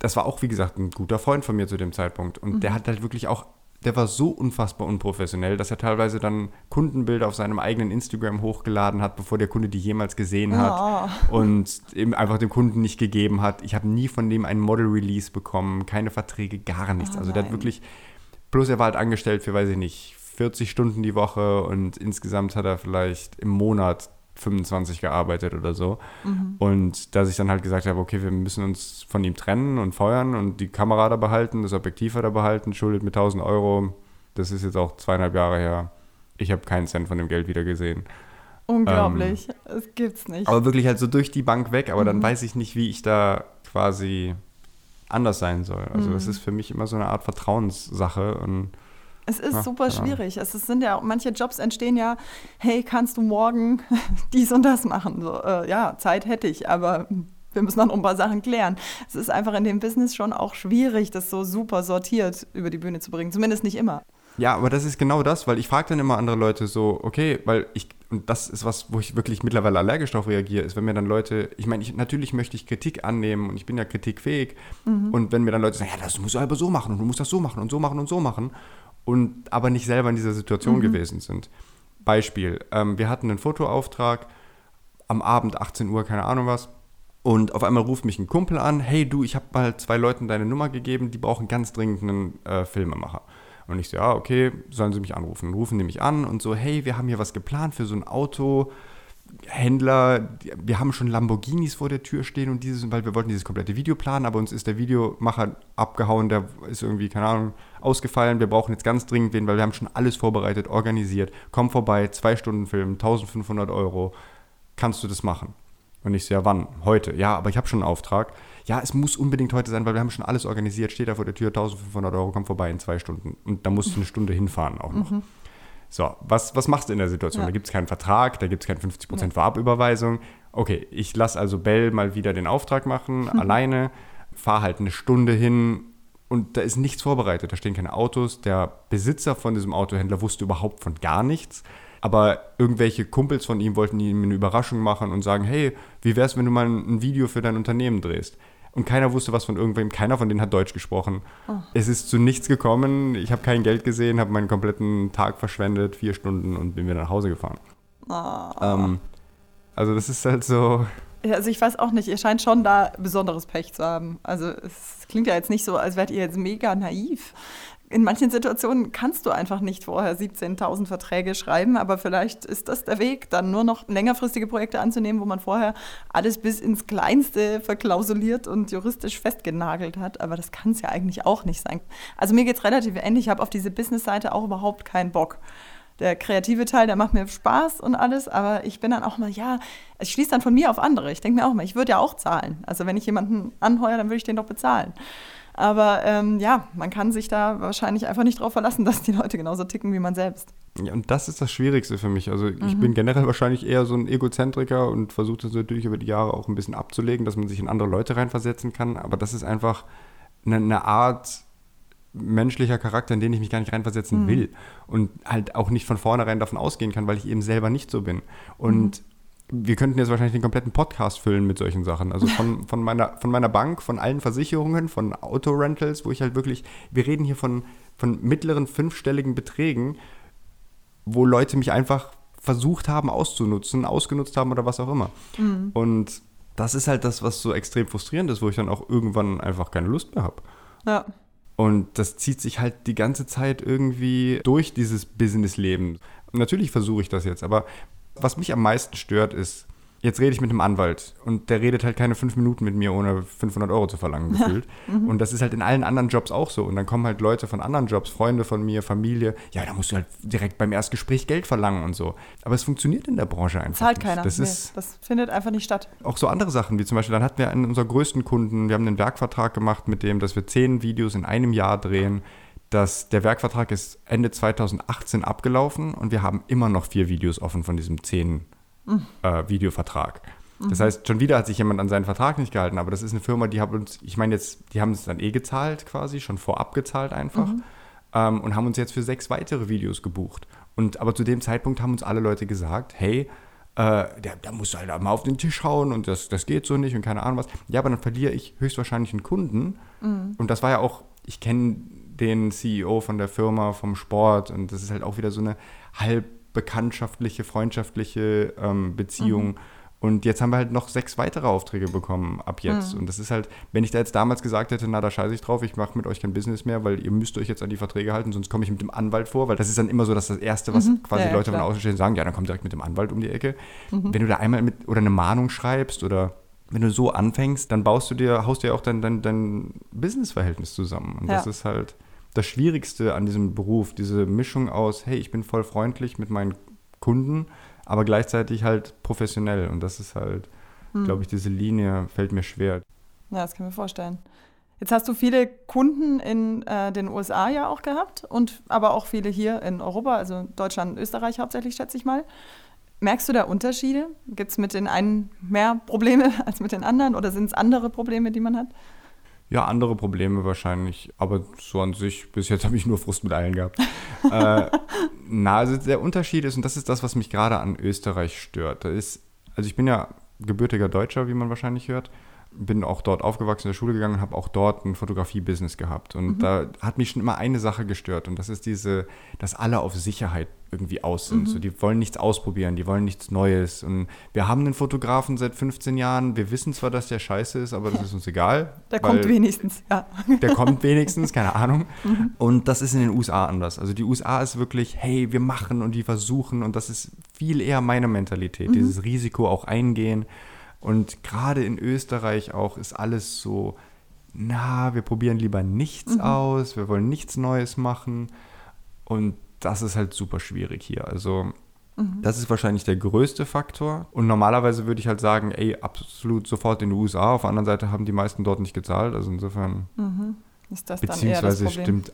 das war auch, wie gesagt, ein guter Freund von mir zu dem Zeitpunkt. Und der hat halt wirklich auch, der war so unfassbar unprofessionell, dass er teilweise dann Kundenbilder auf seinem eigenen Instagram hochgeladen hat, bevor der Kunde die jemals gesehen hat. Und eben einfach dem Kunden nicht gegeben hat. Ich habe nie von dem einen Model-Release bekommen, keine Verträge, gar nichts. Oh also der hat wirklich, bloß er war halt angestellt für, weiß ich nicht, 40 Stunden die Woche und insgesamt hat er vielleicht im Monat 25 gearbeitet oder so. Und dass ich dann halt gesagt habe, okay, wir müssen uns von ihm trennen und feuern und die Kamera da behalten, das Objektiv da behalten, schuldet mir 1000 Euro. Das ist jetzt auch zweieinhalb Jahre her. Ich habe keinen Cent von dem Geld wieder gesehen. Unglaublich. das gibt's nicht. Aber wirklich halt so durch die Bank weg, aber dann weiß ich nicht, wie ich da quasi anders sein soll. Also das ist für mich immer so eine Art Vertrauenssache und Es ist Ja, super schwierig. Es sind ja manche Jobs entstehen ja, hey, kannst du morgen dies und das machen? So, äh, ja, Zeit hätte ich, aber wir müssen noch ein paar Sachen klären. Es ist einfach in dem Business schon auch schwierig, das so super sortiert über die Bühne zu bringen. Zumindest nicht immer. Ja, aber das ist genau das, weil ich frage dann immer andere Leute so, okay, weil ich, und das ist was, wo ich wirklich mittlerweile allergisch darauf reagiere, ist, wenn mir dann Leute, ich meine, ich, natürlich möchte ich Kritik annehmen und ich bin ja kritikfähig. Und wenn mir dann Leute sagen, ja, das musst du aber so machen und du musst das so machen und so machen und so machen und aber nicht selber in dieser Situation gewesen sind. Beispiel, ähm, wir hatten einen Fotoauftrag am Abend, 18 Uhr, keine Ahnung was. Und auf einmal ruft mich ein Kumpel an, hey du, ich habe mal zwei Leuten deine Nummer gegeben, die brauchen ganz dringend einen äh, Filmemacher. Und ich so, ja, okay, sollen sie mich anrufen. Dann rufen die mich an und so, hey, wir haben hier was geplant für so ein Auto, Händler, wir haben schon Lamborghinis vor der Tür stehen und dieses, weil wir wollten dieses komplette Video planen, aber uns ist der Videomacher abgehauen, der ist irgendwie, keine Ahnung, ausgefallen. Wir brauchen jetzt ganz dringend wen, weil wir haben schon alles vorbereitet, organisiert. Komm vorbei, zwei Stunden Film, 1500 Euro. Kannst du das machen? Und ich so, ja, wann? Heute. Ja, aber ich habe schon einen Auftrag. Ja, es muss unbedingt heute sein, weil wir haben schon alles organisiert. Steht da vor der Tür, 1500 Euro, komm vorbei in zwei Stunden. Und da musst du eine Stunde hinfahren auch noch. Mhm. So, was, was machst du in der Situation? Ja. Da gibt es keinen Vertrag, da gibt es keine 50% ja. Vorabüberweisung. Okay, ich lasse also Bell mal wieder den Auftrag machen, mhm. alleine, fahre halt eine Stunde hin und da ist nichts vorbereitet. Da stehen keine Autos. Der Besitzer von diesem Autohändler wusste überhaupt von gar nichts. Aber irgendwelche Kumpels von ihm wollten ihm eine Überraschung machen und sagen, hey, wie wär's, wenn du mal ein Video für dein Unternehmen drehst? und keiner wusste was von irgendwem, keiner von denen hat Deutsch gesprochen. Oh. Es ist zu nichts gekommen, ich habe kein Geld gesehen, habe meinen kompletten Tag verschwendet, vier Stunden und bin wieder nach Hause gefahren. Oh. Ähm, also das ist halt so... Also ich weiß auch nicht, ihr scheint schon da besonderes Pech zu haben. Also es klingt ja jetzt nicht so, als wärt ihr jetzt mega naiv in manchen Situationen kannst du einfach nicht vorher 17.000 Verträge schreiben, aber vielleicht ist das der Weg, dann nur noch längerfristige Projekte anzunehmen, wo man vorher alles bis ins Kleinste verklausuliert und juristisch festgenagelt hat. Aber das kann es ja eigentlich auch nicht sein. Also mir geht es relativ ähnlich. Ich habe auf diese Business-Seite auch überhaupt keinen Bock der kreative Teil, der macht mir Spaß und alles, aber ich bin dann auch mal, ja, ich schließe dann von mir auf andere. Ich denke mir auch mal, ich würde ja auch zahlen. Also wenn ich jemanden anheuere, dann würde ich den doch bezahlen. Aber ähm, ja, man kann sich da wahrscheinlich einfach nicht darauf verlassen, dass die Leute genauso ticken wie man selbst. Ja, und das ist das Schwierigste für mich. Also ich mhm. bin generell wahrscheinlich eher so ein Egozentriker und versuche das natürlich über die Jahre auch ein bisschen abzulegen, dass man sich in andere Leute reinversetzen kann. Aber das ist einfach eine, eine Art menschlicher Charakter, in den ich mich gar nicht reinversetzen mhm. will. Und halt auch nicht von vornherein davon ausgehen kann, weil ich eben selber nicht so bin. Und mhm wir könnten jetzt wahrscheinlich den kompletten Podcast füllen mit solchen Sachen. Also von, von, meiner, von meiner Bank, von allen Versicherungen, von Autorentals, wo ich halt wirklich, wir reden hier von, von mittleren fünfstelligen Beträgen, wo Leute mich einfach versucht haben auszunutzen, ausgenutzt haben oder was auch immer. Mhm. Und das ist halt das, was so extrem frustrierend ist, wo ich dann auch irgendwann einfach keine Lust mehr habe. Ja. Und das zieht sich halt die ganze Zeit irgendwie durch dieses Businessleben. Natürlich versuche ich das jetzt, aber was mich am meisten stört, ist, jetzt rede ich mit einem Anwalt und der redet halt keine fünf Minuten mit mir, ohne 500 Euro zu verlangen, gefühlt. mhm. Und das ist halt in allen anderen Jobs auch so. Und dann kommen halt Leute von anderen Jobs, Freunde von mir, Familie. Ja, da musst du halt direkt beim Erstgespräch Geld verlangen und so. Aber es funktioniert in der Branche einfach Zahlt nicht. keiner. Das, nee, ist das findet einfach nicht statt. Auch so andere Sachen, wie zum Beispiel, dann hatten wir einen unserer größten Kunden, wir haben einen Werkvertrag gemacht mit dem, dass wir zehn Videos in einem Jahr drehen dass der Werkvertrag ist Ende 2018 abgelaufen und wir haben immer noch vier Videos offen von diesem zehn mhm. äh, Videovertrag. Das mhm. heißt, schon wieder hat sich jemand an seinen Vertrag nicht gehalten, aber das ist eine Firma, die hat uns, ich meine jetzt, die haben es dann eh gezahlt quasi, schon vorab gezahlt einfach mhm. ähm, und haben uns jetzt für sechs weitere Videos gebucht. Und aber zu dem Zeitpunkt haben uns alle Leute gesagt, hey, äh, der, der muss halt mal auf den Tisch hauen und das, das geht so nicht und keine Ahnung was. Ja, aber dann verliere ich höchstwahrscheinlich einen Kunden. Mhm. Und das war ja auch, ich kenne den CEO von der Firma, vom Sport und das ist halt auch wieder so eine halb bekanntschaftliche, freundschaftliche ähm, Beziehung. Mhm. Und jetzt haben wir halt noch sechs weitere Aufträge bekommen ab jetzt. Mhm. Und das ist halt, wenn ich da jetzt damals gesagt hätte, na, da scheiße ich drauf, ich mache mit euch kein Business mehr, weil ihr müsst euch jetzt an die Verträge halten, sonst komme ich mit dem Anwalt vor, weil das ist dann immer so, dass das Erste, was mhm. quasi ja, Leute klar. von außen stehen, sagen, ja, dann kommt direkt mit dem Anwalt um die Ecke. Mhm. Wenn du da einmal mit, oder eine Mahnung schreibst oder wenn du so anfängst, dann baust du dir, haust ja auch dein, dein, dein Businessverhältnis zusammen. Und ja. das ist halt, das Schwierigste an diesem Beruf, diese Mischung aus, hey, ich bin voll freundlich mit meinen Kunden, aber gleichzeitig halt professionell. Und das ist halt, hm. glaube ich, diese Linie fällt mir schwer. Ja, das kann ich mir vorstellen. Jetzt hast du viele Kunden in äh, den USA ja auch gehabt und aber auch viele hier in Europa, also Deutschland und Österreich hauptsächlich, schätze ich mal. Merkst du da Unterschiede? Gibt es mit den einen mehr Probleme als mit den anderen oder sind es andere Probleme, die man hat? Ja, andere Probleme wahrscheinlich, aber so an sich, bis jetzt habe ich nur Frust mit allen gehabt. äh, na, also der Unterschied ist, und das ist das, was mich gerade an Österreich stört. Da ist, also ich bin ja gebürtiger Deutscher, wie man wahrscheinlich hört bin auch dort aufgewachsen, in der Schule gegangen und habe auch dort ein Fotografie-Business gehabt. Und mhm. da hat mich schon immer eine Sache gestört und das ist diese, dass alle auf Sicherheit irgendwie aus sind. Mhm. So, die wollen nichts ausprobieren, die wollen nichts Neues. Und wir haben einen Fotografen seit 15 Jahren. Wir wissen zwar, dass der scheiße ist, aber das ist uns egal. Der kommt wenigstens, ja. Der kommt wenigstens, keine Ahnung. Mhm. Und das ist in den USA anders. Also die USA ist wirklich, hey, wir machen und die versuchen und das ist viel eher meine Mentalität, mhm. dieses Risiko auch eingehen. Und gerade in Österreich auch ist alles so, na, wir probieren lieber nichts mhm. aus, wir wollen nichts Neues machen. Und das ist halt super schwierig hier. Also mhm. das ist wahrscheinlich der größte Faktor. Und normalerweise würde ich halt sagen, ey, absolut sofort in die USA. Auf der anderen Seite haben die meisten dort nicht gezahlt. Also insofern. Mhm. Ist das beziehungsweise stimmt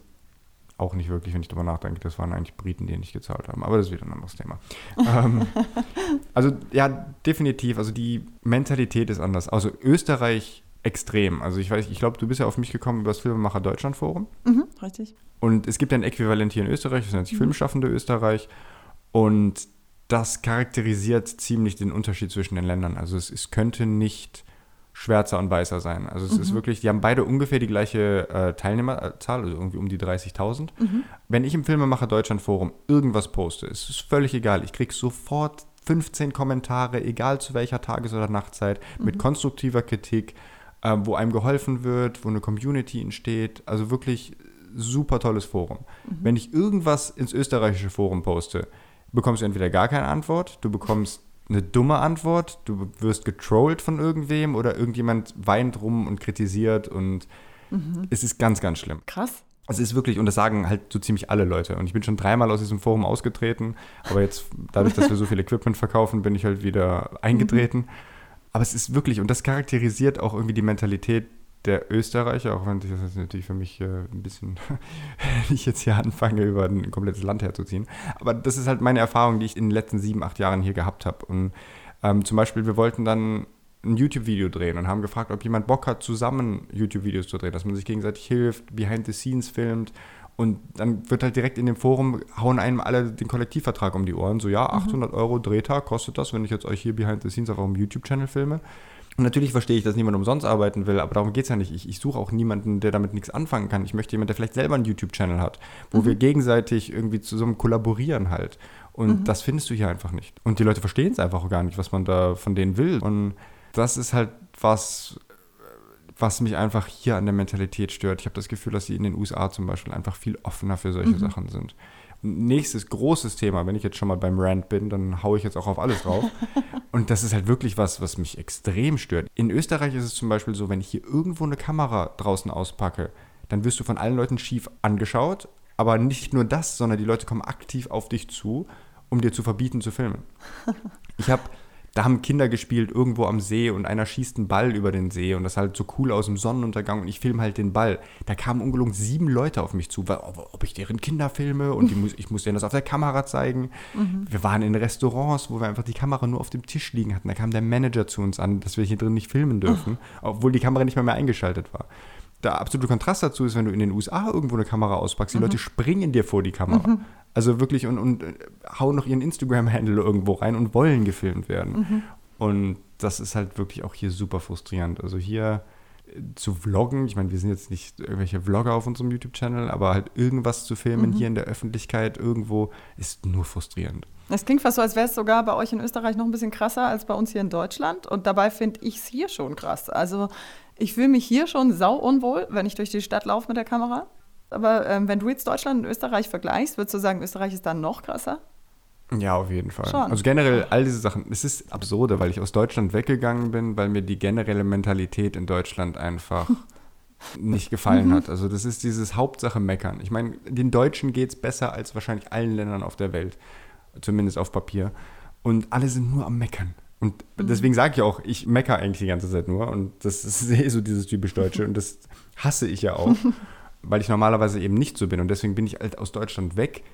auch nicht wirklich, wenn ich darüber nachdenke. Das waren eigentlich Briten, die nicht gezahlt haben. Aber das ist wieder ein anderes Thema. ähm, also ja, definitiv. Also die Mentalität ist anders. Also Österreich extrem. Also ich weiß, ich glaube, du bist ja auf mich gekommen über das Filmemacher Deutschland Forum. Mhm, richtig. Und es gibt ein Äquivalent hier in Österreich, das nennt sich mhm. Filmschaffende Österreich. Und das charakterisiert ziemlich den Unterschied zwischen den Ländern. Also es, es könnte nicht schwärzer und weißer sein. Also es mhm. ist wirklich, die haben beide ungefähr die gleiche äh, Teilnehmerzahl, also irgendwie um die 30.000. Mhm. Wenn ich im Filmemacher Deutschland Forum irgendwas poste, ist es völlig egal. Ich kriege sofort 15 Kommentare, egal zu welcher Tages- oder Nachtzeit, mhm. mit konstruktiver Kritik, äh, wo einem geholfen wird, wo eine Community entsteht. Also wirklich super tolles Forum. Mhm. Wenn ich irgendwas ins österreichische Forum poste, bekommst du entweder gar keine Antwort, du bekommst eine dumme Antwort, du wirst getrollt von irgendwem oder irgendjemand weint rum und kritisiert und mhm. es ist ganz, ganz schlimm. Krass. Es ist wirklich, und das sagen halt so ziemlich alle Leute. Und ich bin schon dreimal aus diesem Forum ausgetreten, aber jetzt, dadurch, dass wir so viel Equipment verkaufen, bin ich halt wieder eingetreten. Mhm. Aber es ist wirklich, und das charakterisiert auch irgendwie die Mentalität der Österreicher, auch wenn das jetzt natürlich für mich äh, ein bisschen, wenn ich jetzt hier anfange, über ein komplettes Land herzuziehen. Aber das ist halt meine Erfahrung, die ich in den letzten sieben, acht Jahren hier gehabt habe. Und ähm, zum Beispiel, wir wollten dann ein YouTube-Video drehen und haben gefragt, ob jemand Bock hat, zusammen YouTube-Videos zu drehen, dass man sich gegenseitig hilft, behind the scenes filmt. Und dann wird halt direkt in dem Forum, hauen einem alle den Kollektivvertrag um die Ohren. So, ja, 800 mhm. Euro Drehtag kostet das, wenn ich jetzt euch hier behind the scenes auf eurem YouTube-Channel filme. Und natürlich verstehe ich, dass niemand umsonst arbeiten will, aber darum geht es ja nicht. Ich, ich suche auch niemanden, der damit nichts anfangen kann. Ich möchte jemanden, der vielleicht selber einen YouTube-Channel hat, wo mhm. wir gegenseitig irgendwie zusammen kollaborieren halt. Und mhm. das findest du hier einfach nicht. Und die Leute verstehen es einfach auch gar nicht, was man da von denen will. Und das ist halt was, was mich einfach hier an der Mentalität stört. Ich habe das Gefühl, dass sie in den USA zum Beispiel einfach viel offener für solche mhm. Sachen sind. Nächstes großes Thema, wenn ich jetzt schon mal beim Rant bin, dann haue ich jetzt auch auf alles drauf. Und das ist halt wirklich was, was mich extrem stört. In Österreich ist es zum Beispiel so, wenn ich hier irgendwo eine Kamera draußen auspacke, dann wirst du von allen Leuten schief angeschaut. Aber nicht nur das, sondern die Leute kommen aktiv auf dich zu, um dir zu verbieten zu filmen. Ich habe da haben Kinder gespielt irgendwo am See und einer schießt einen Ball über den See und das halt so cool aus dem Sonnenuntergang und ich filme halt den Ball. Da kamen ungelogen sieben Leute auf mich zu, weil, ob ich deren Kinder filme und muss, ich muss denen das auf der Kamera zeigen. Mhm. Wir waren in Restaurants, wo wir einfach die Kamera nur auf dem Tisch liegen hatten. Da kam der Manager zu uns an, dass wir hier drin nicht filmen dürfen, mhm. obwohl die Kamera nicht mehr, mehr eingeschaltet war der absolute Kontrast dazu ist, wenn du in den USA irgendwo eine Kamera auspackst, die mhm. Leute springen dir vor die Kamera. Mhm. Also wirklich und, und äh, hauen noch ihren Instagram-Handle irgendwo rein und wollen gefilmt werden. Mhm. Und das ist halt wirklich auch hier super frustrierend. Also hier äh, zu vloggen, ich meine, wir sind jetzt nicht irgendwelche Vlogger auf unserem YouTube-Channel, aber halt irgendwas zu filmen mhm. hier in der Öffentlichkeit irgendwo ist nur frustrierend. Es klingt fast so, als wäre es sogar bei euch in Österreich noch ein bisschen krasser als bei uns hier in Deutschland. Und dabei finde ich es hier schon krass. Also ich fühle mich hier schon sau unwohl, wenn ich durch die Stadt laufe mit der Kamera. Aber ähm, wenn du jetzt Deutschland und Österreich vergleichst, würdest du sagen, Österreich ist dann noch krasser? Ja, auf jeden Fall. Schon. Also generell all diese Sachen, es ist absurde, weil ich aus Deutschland weggegangen bin, weil mir die generelle Mentalität in Deutschland einfach nicht gefallen mhm. hat. Also das ist dieses Hauptsache meckern. Ich meine, den Deutschen geht es besser als wahrscheinlich allen Ländern auf der Welt, zumindest auf Papier. Und alle sind nur am Meckern. Und mhm. deswegen sage ich auch, ich meckere eigentlich die ganze Zeit nur. Und das ist eh so dieses typisch Deutsche. Und das hasse ich ja auch, weil ich normalerweise eben nicht so bin. Und deswegen bin ich halt aus Deutschland weg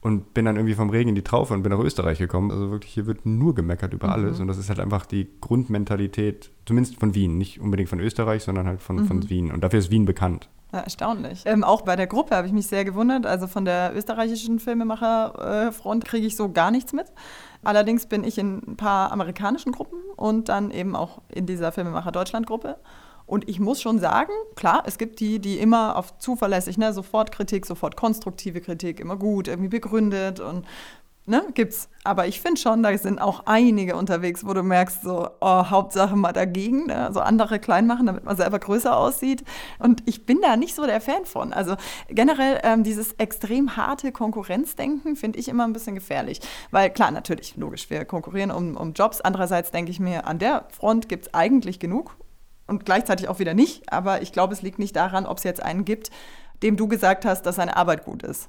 und bin dann irgendwie vom Regen in die Traufe und bin nach Österreich gekommen. Also wirklich, hier wird nur gemeckert über mhm. alles. Und das ist halt einfach die Grundmentalität, zumindest von Wien. Nicht unbedingt von Österreich, sondern halt von, mhm. von Wien. Und dafür ist Wien bekannt. Ja, erstaunlich. Ähm, auch bei der Gruppe habe ich mich sehr gewundert. Also von der österreichischen Filmemacherfront kriege ich so gar nichts mit. Allerdings bin ich in ein paar amerikanischen Gruppen und dann eben auch in dieser Filmemacher Deutschland-Gruppe. Und ich muss schon sagen, klar, es gibt die, die immer auf zuverlässig, ne, sofort Kritik, sofort konstruktive Kritik, immer gut, irgendwie begründet und ne, gibt's. Aber ich finde schon, da sind auch einige unterwegs, wo du merkst, so, oh, Hauptsache mal dagegen, ne? also andere klein machen, damit man selber größer aussieht. Und ich bin da nicht so der Fan von. Also generell ähm, dieses extrem harte Konkurrenzdenken finde ich immer ein bisschen gefährlich. Weil klar, natürlich, logisch, wir konkurrieren um, um Jobs. Andererseits denke ich mir, an der Front gibt es eigentlich genug und gleichzeitig auch wieder nicht. Aber ich glaube, es liegt nicht daran, ob es jetzt einen gibt, dem du gesagt hast, dass seine Arbeit gut ist.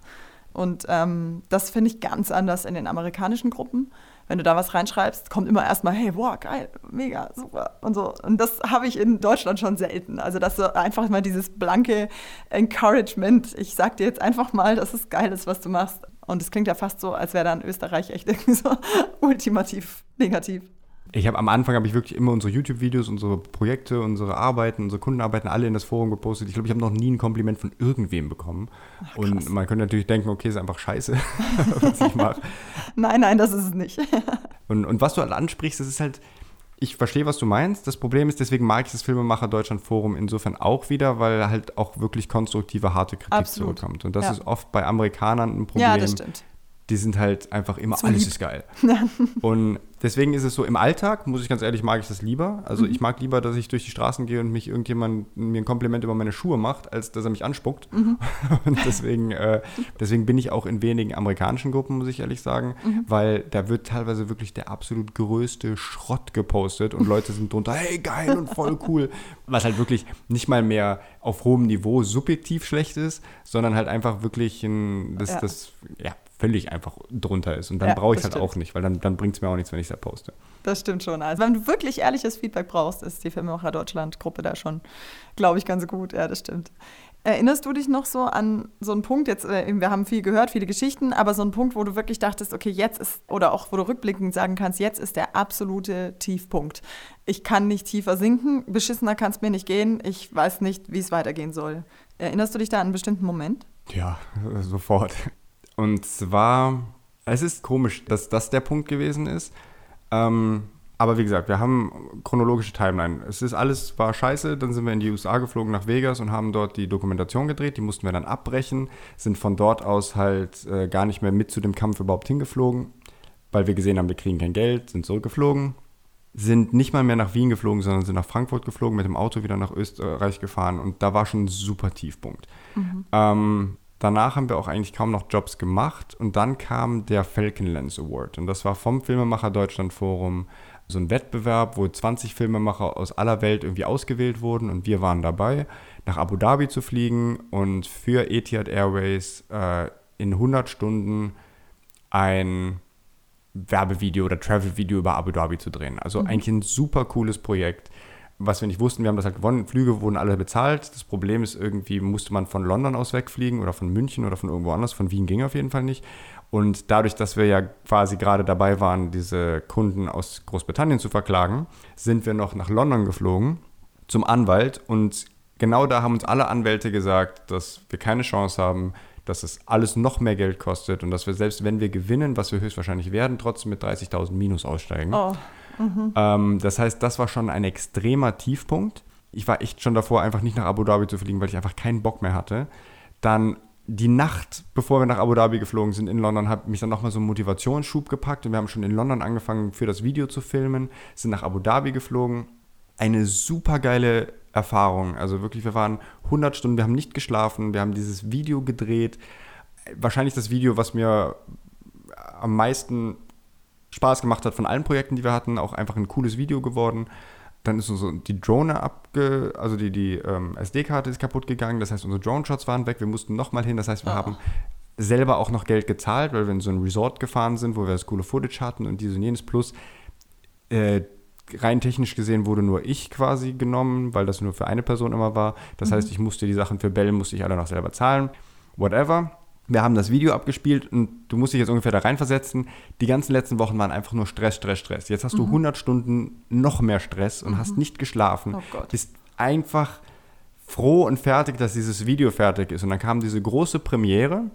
Und ähm, das finde ich ganz anders in den amerikanischen Gruppen. Wenn du da was reinschreibst, kommt immer erstmal, hey, boah, geil, mega, super und so. Und das habe ich in Deutschland schon selten. Also, dass so einfach mal dieses blanke Encouragement, ich sag dir jetzt einfach mal, dass es geil ist, was du machst. Und es klingt ja fast so, als wäre da in Österreich echt irgendwie so ultimativ negativ. Ich habe am Anfang habe ich wirklich immer unsere YouTube-Videos, unsere Projekte, unsere Arbeiten, unsere Kundenarbeiten alle in das Forum gepostet. Ich glaube, ich habe noch nie ein Kompliment von irgendwem bekommen. Ach, und man könnte natürlich denken, okay, ist einfach scheiße, was ich mache. nein, nein, das ist es nicht. und, und was du halt ansprichst, das ist halt, ich verstehe, was du meinst. Das Problem ist, deswegen mag ich das Filmemacher Deutschland Forum insofern auch wieder, weil halt auch wirklich konstruktive, harte Kritik Absolut. zurückkommt. Und das ja. ist oft bei Amerikanern ein Problem. Ja, das stimmt die sind halt einfach immer, Zu alles lieb. ist geil. und deswegen ist es so, im Alltag, muss ich ganz ehrlich, mag ich das lieber. Also mhm. ich mag lieber, dass ich durch die Straßen gehe und mich irgendjemand mir ein Kompliment über meine Schuhe macht, als dass er mich anspuckt. Mhm. Und deswegen, äh, deswegen bin ich auch in wenigen amerikanischen Gruppen, muss ich ehrlich sagen, mhm. weil da wird teilweise wirklich der absolut größte Schrott gepostet und Leute sind drunter, hey, geil und voll cool. Was halt wirklich nicht mal mehr auf hohem Niveau subjektiv schlecht ist, sondern halt einfach wirklich ein, das, ja. das, ja, völlig einfach drunter ist. Und dann ja, brauche ich halt stimmt. auch nicht, weil dann, dann bringt es mir auch nichts, wenn ich es da poste. Das stimmt schon. Also wenn du wirklich ehrliches Feedback brauchst, ist die Filmemacher Deutschland-Gruppe da schon, glaube ich, ganz gut. Ja, das stimmt. Erinnerst du dich noch so an so einen Punkt, jetzt, äh, wir haben viel gehört, viele Geschichten, aber so einen Punkt, wo du wirklich dachtest, okay, jetzt ist, oder auch wo du rückblickend sagen kannst, jetzt ist der absolute Tiefpunkt. Ich kann nicht tiefer sinken, beschissener kann es mir nicht gehen, ich weiß nicht, wie es weitergehen soll. Erinnerst du dich da an einen bestimmten Moment? Ja, sofort. Und zwar, es ist komisch, dass das der Punkt gewesen ist. Ähm, aber wie gesagt, wir haben chronologische Timeline. Es ist alles war scheiße, dann sind wir in die USA geflogen nach Vegas und haben dort die Dokumentation gedreht. Die mussten wir dann abbrechen, sind von dort aus halt äh, gar nicht mehr mit zu dem Kampf überhaupt hingeflogen, weil wir gesehen haben, wir kriegen kein Geld, sind zurückgeflogen. Sind nicht mal mehr nach Wien geflogen, sondern sind nach Frankfurt geflogen, mit dem Auto wieder nach Österreich gefahren und da war schon ein super Tiefpunkt. Mhm. Ähm, Danach haben wir auch eigentlich kaum noch Jobs gemacht und dann kam der Falcon Lens Award und das war vom Filmemacher Deutschland Forum so ein Wettbewerb, wo 20 Filmemacher aus aller Welt irgendwie ausgewählt wurden und wir waren dabei, nach Abu Dhabi zu fliegen und für Etihad Airways äh, in 100 Stunden ein Werbevideo oder Travel-Video über Abu Dhabi zu drehen. Also mhm. eigentlich ein super cooles Projekt was wir nicht wussten, wir haben das halt gewonnen. Flüge wurden alle bezahlt. Das Problem ist, irgendwie musste man von London aus wegfliegen oder von München oder von irgendwo anders. Von Wien ging auf jeden Fall nicht. Und dadurch, dass wir ja quasi gerade dabei waren, diese Kunden aus Großbritannien zu verklagen, sind wir noch nach London geflogen zum Anwalt. Und genau da haben uns alle Anwälte gesagt, dass wir keine Chance haben, dass es alles noch mehr Geld kostet und dass wir selbst wenn wir gewinnen, was wir höchstwahrscheinlich werden, trotzdem mit 30.000 Minus aussteigen. Oh. Mhm. Ähm, das heißt, das war schon ein extremer Tiefpunkt. Ich war echt schon davor, einfach nicht nach Abu Dhabi zu fliegen, weil ich einfach keinen Bock mehr hatte. Dann die Nacht, bevor wir nach Abu Dhabi geflogen sind in London, hat mich dann nochmal so einen Motivationsschub gepackt und wir haben schon in London angefangen, für das Video zu filmen, sind nach Abu Dhabi geflogen. Eine super geile Erfahrung. Also wirklich, wir waren 100 Stunden, wir haben nicht geschlafen, wir haben dieses Video gedreht. Wahrscheinlich das Video, was mir am meisten Spaß gemacht hat von allen Projekten, die wir hatten, auch einfach ein cooles Video geworden. Dann ist so die Drone abge, also die, die ähm, SD-Karte ist kaputt gegangen, das heißt, unsere Drone-Shots waren weg, wir mussten nochmal hin, das heißt, wir oh. haben selber auch noch Geld gezahlt, weil wir in so ein Resort gefahren sind, wo wir das coole Footage hatten und dieses und jenes plus. Äh, rein technisch gesehen wurde nur ich quasi genommen, weil das nur für eine Person immer war. Das mhm. heißt, ich musste die Sachen für Bell, musste ich alle noch selber zahlen. Whatever wir haben das Video abgespielt und du musst dich jetzt ungefähr da reinversetzen. Die ganzen letzten Wochen waren einfach nur Stress, Stress, Stress. Jetzt hast mhm. du 100 Stunden noch mehr Stress und mhm. hast nicht geschlafen. Oh Gott. Bist einfach froh und fertig, dass dieses Video fertig ist. Und dann kam diese große Premiere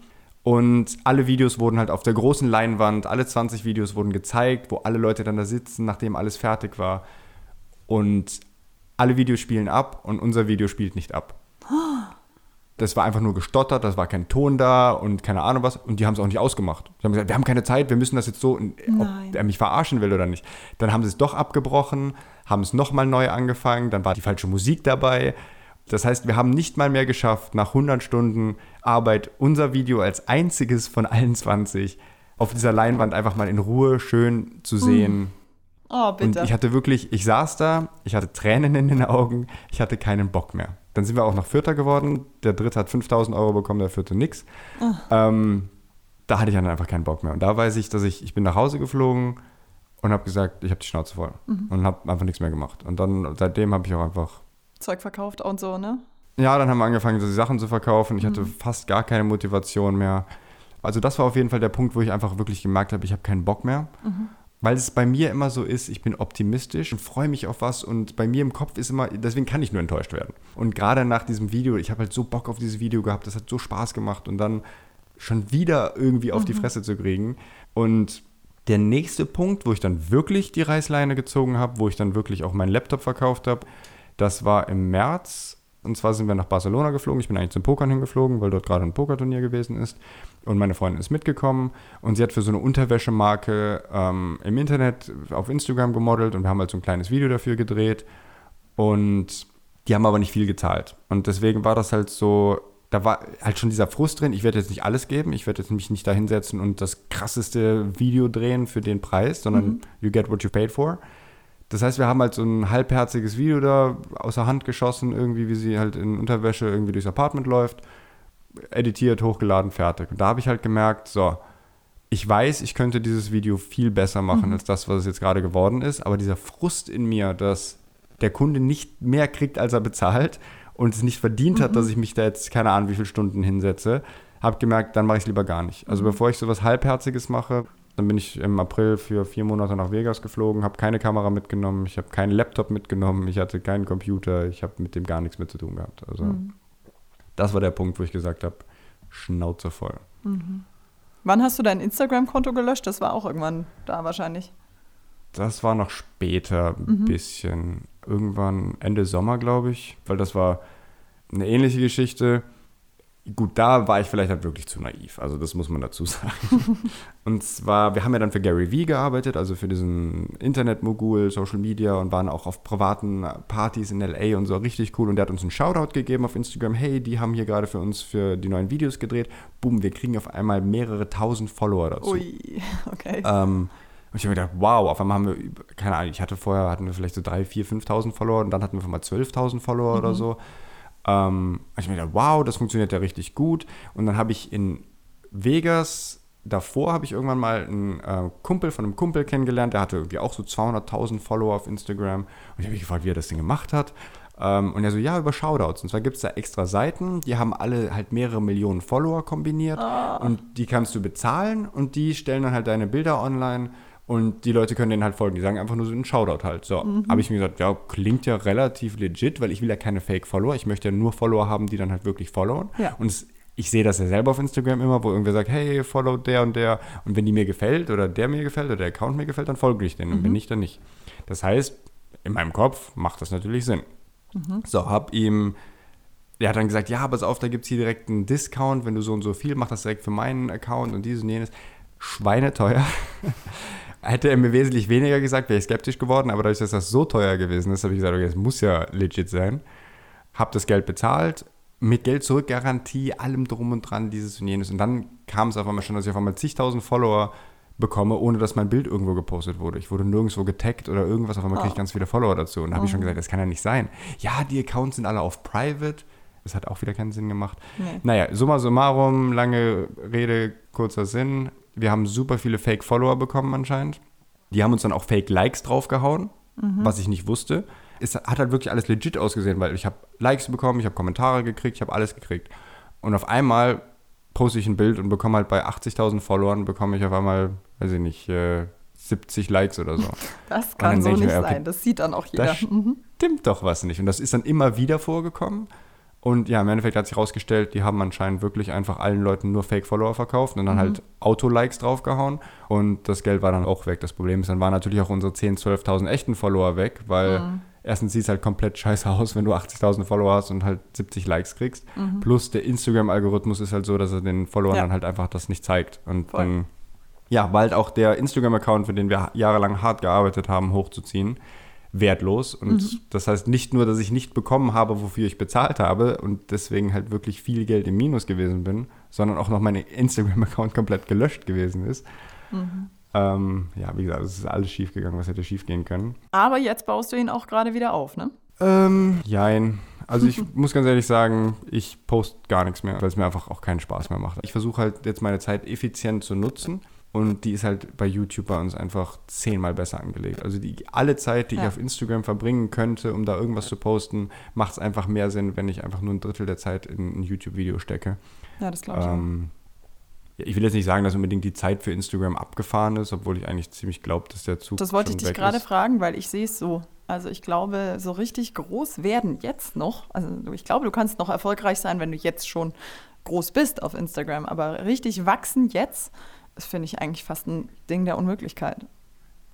und alle Videos wurden halt auf der großen Leinwand, alle 20 Videos wurden gezeigt, wo alle Leute dann da sitzen, nachdem alles fertig war. Und alle Videos spielen ab und unser Video spielt nicht ab. Das war einfach nur gestottert, das war kein Ton da und keine Ahnung was. Und die haben es auch nicht ausgemacht. Die haben gesagt, wir haben keine Zeit, wir müssen das jetzt so, ob Nein. er mich verarschen will oder nicht. Dann haben sie es doch abgebrochen, haben es nochmal neu angefangen, dann war die falsche Musik dabei. Das heißt, wir haben nicht mal mehr geschafft, nach 100 Stunden Arbeit unser Video als einziges von allen 20 auf dieser Leinwand einfach mal in Ruhe schön zu sehen. Oh, Und bitte. ich hatte wirklich, ich saß da, ich hatte Tränen in den Augen, ich hatte keinen Bock mehr. Dann sind wir auch noch Vierter geworden. Der Dritte hat 5000 Euro bekommen, der Vierte nix. Ähm, da hatte ich dann einfach keinen Bock mehr. Und da weiß ich, dass ich, ich bin nach Hause geflogen und habe gesagt, ich habe die Schnauze voll. Und habe einfach nichts mehr gemacht. Und dann, seitdem habe ich auch einfach Zeug verkauft und so, ne? ja, dann haben wir angefangen, so die Sachen zu verkaufen. Ich hatte fast gar keine Motivation mehr. Also das war auf jeden Fall der Punkt, wo ich einfach wirklich gemerkt habe, ich habe keinen Bock mehr. Weil es bei mir immer so ist, ich bin optimistisch und freue mich auf was und bei mir im Kopf ist immer, deswegen kann ich nur enttäuscht werden. Und gerade nach diesem Video, ich habe halt so Bock auf dieses Video gehabt, das hat so Spaß gemacht und dann schon wieder irgendwie auf die Fresse zu kriegen. Und der nächste Punkt, wo ich dann wirklich die Reißleine gezogen habe, wo ich dann wirklich auch meinen Laptop verkauft habe, das war im März. Und zwar sind wir nach Barcelona geflogen. Ich bin eigentlich zum Pokern hingeflogen, weil dort gerade ein Pokerturnier gewesen ist. Und meine Freundin ist mitgekommen. Und sie hat für so eine Unterwäschemarke ähm, im Internet auf Instagram gemodelt. Und wir haben halt so ein kleines Video dafür gedreht. Und die haben aber nicht viel gezahlt. Und deswegen war das halt so, da war halt schon dieser Frust drin. Ich werde jetzt nicht alles geben. Ich werde jetzt mich nicht da hinsetzen und das krasseste Video drehen für den Preis, sondern you get what you paid for. Das heißt, wir haben halt so ein halbherziges Video da außer Hand geschossen, irgendwie, wie sie halt in Unterwäsche irgendwie durchs Apartment läuft, editiert, hochgeladen, fertig. Und da habe ich halt gemerkt, so, ich weiß, ich könnte dieses Video viel besser machen als das, was es jetzt gerade geworden ist, aber dieser Frust in mir, dass der Kunde nicht mehr kriegt, als er bezahlt und es nicht verdient hat, dass ich mich da jetzt keine Ahnung, wie viele Stunden hinsetze, habe gemerkt, dann mache ich es lieber gar nicht. Also bevor ich sowas halbherziges mache, dann bin ich im April für vier Monate nach Vegas geflogen, habe keine Kamera mitgenommen, ich habe keinen Laptop mitgenommen, ich hatte keinen Computer, ich habe mit dem gar nichts mehr zu tun gehabt. Also das war der Punkt, wo ich gesagt habe, Schnauze voll. Wann hast du dein Instagram-Konto gelöscht? Das war auch irgendwann da wahrscheinlich. Das war noch später ein bisschen. Irgendwann Ende Sommer, glaube ich, weil das war eine ähnliche Geschichte. Gut, da war ich vielleicht halt wirklich zu naiv. Also das muss man dazu sagen. und zwar, wir haben ja dann für Gary Vee gearbeitet, also für diesen Internetmogul, Social Media und waren auch auf privaten Partys in LA und so richtig cool. Und der hat uns einen Shoutout gegeben auf Instagram. Hey, die haben hier gerade für uns für die neuen Videos gedreht. Boom, wir kriegen auf einmal mehrere tausend Follower dazu. Ui, okay. Ähm, und ich habe mir gedacht, wow, auf einmal haben wir, keine Ahnung, ich hatte vorher, hatten wir vielleicht so 3.000, 4.000, 5.000 Follower und dann hatten wir auf einmal 12.000 Follower oder so. Ähm, und ich mir gedacht, wow, das funktioniert ja richtig gut. Und dann habe ich in Vegas, davor habe ich irgendwann mal einen äh, Kumpel von einem Kumpel kennengelernt, der hatte irgendwie auch so 200.000 Follower auf Instagram. Und ich habe mich gefragt, wie er das Ding gemacht hat. Ähm, und er so, ja, über Shoutouts. Und zwar gibt es da extra Seiten, die haben alle halt mehrere Millionen Follower kombiniert. Und die kannst du bezahlen und die stellen dann halt deine Bilder online und die Leute können denen halt folgen. Die sagen einfach nur so einen Shoutout halt. So, habe ich mir gesagt, ja, klingt ja relativ legit, weil ich will ja keine Fake-Follower. Ich möchte ja nur Follower haben, die dann halt wirklich followen. Ja. Und es, ich sehe das ja selber auf Instagram immer, wo irgendwer sagt, hey, follow der und der. Und wenn die mir gefällt oder der mir gefällt oder der Account mir gefällt, dann folge ich denen. Und wenn nicht, dann nicht. Das heißt, in meinem Kopf macht das natürlich Sinn. So, hab ihm, der hat dann gesagt, ja, pass auf, da gibt es hier direkt einen Discount, wenn du so und so viel, mach das direkt für meinen Account und dieses und jenes. Schweineteuer. Hätte er mir wesentlich weniger gesagt, wäre ich skeptisch geworden, aber dadurch, dass das so teuer gewesen ist, habe ich gesagt, okay, das muss ja legit sein. Hab das Geld bezahlt, mit Geld zurück Garantie, allem drum und dran, dieses und jenes. Und dann kam es auf einmal schon, dass ich auf einmal zigtausend Follower bekomme, ohne dass mein Bild irgendwo gepostet wurde. Ich wurde nirgendwo getaggt oder irgendwas, auf einmal kriege ich ganz viele Follower dazu. Und da habe ich schon gesagt, das kann ja nicht sein. Ja, die Accounts sind alle auf Private. Das hat auch wieder keinen Sinn gemacht. Nee. Naja, summa summarum, lange Rede, kurzer Sinn. Wir haben super viele Fake-Follower bekommen anscheinend. Die haben uns dann auch Fake-Likes draufgehauen, was ich nicht wusste. Es hat halt wirklich alles legit ausgesehen, weil ich habe Likes bekommen, ich habe Kommentare gekriegt, ich habe alles gekriegt. Und auf einmal poste ich ein Bild und bekomme halt bei 80.000 Followern, bekomme ich auf einmal, weiß ich nicht, äh, 70 Likes oder so. Das kann so nicht mir, okay, sein. Das sieht dann auch jeder. Das Mhm. stimmt doch was nicht. Und das ist dann immer wieder vorgekommen. Und ja, im Endeffekt hat sich herausgestellt, die haben anscheinend wirklich einfach allen Leuten nur Fake-Follower verkauft und dann halt Auto-Likes draufgehauen. Und das Geld war dann auch weg. Das Problem ist, dann waren natürlich auch unsere 10.000, 12.000 echten Follower weg, weil erstens sieht es halt komplett scheiße aus, wenn du 80.000 Follower hast und halt 70 Likes kriegst. Mhm. Plus der Instagram-Algorithmus ist halt so, dass er den Followern Ja. dann halt einfach das nicht zeigt. Und Voll. dann, ja, war halt auch der Instagram-Account, für den wir jahrelang hart gearbeitet haben, hochzuziehen, wertlos. Und Mhm. das heißt nicht nur, dass ich nicht bekommen habe, wofür ich bezahlt habe und deswegen halt wirklich viel Geld im Minus gewesen bin, sondern auch noch mein Instagram-Account komplett gelöscht gewesen ist. Mhm. Ähm, ja, wie gesagt, es ist alles schief gegangen, was hätte schief gehen können. Aber jetzt baust du ihn auch gerade wieder auf, ne? Ähm, jein. Also ich muss ganz ehrlich sagen, ich poste gar nichts mehr, weil es mir einfach auch keinen Spaß mehr macht. Ich versuche halt jetzt meine Zeit effizient zu nutzen und die ist halt bei YouTube bei uns einfach zehnmal besser angelegt. Also die, alle Zeit, die Ja. ich auf Instagram verbringen könnte, um da irgendwas zu posten, macht es einfach mehr Sinn, wenn ich einfach nur ein Drittel der Zeit in ein YouTube-Video stecke. Ja, das glaube ich. auch. Ähm, ja, ich will jetzt nicht sagen, dass unbedingt die Zeit für Instagram abgefahren ist, obwohl ich eigentlich ziemlich glaube, dass der Zug Das wollte ich dich gerade fragen, weil ich sehe es so. Also ich glaube, so richtig groß werden jetzt noch. Also ich glaube, du kannst noch erfolgreich sein, wenn du jetzt schon groß bist auf Instagram. Aber richtig wachsen jetzt, das finde ich eigentlich fast ein Ding der Unmöglichkeit.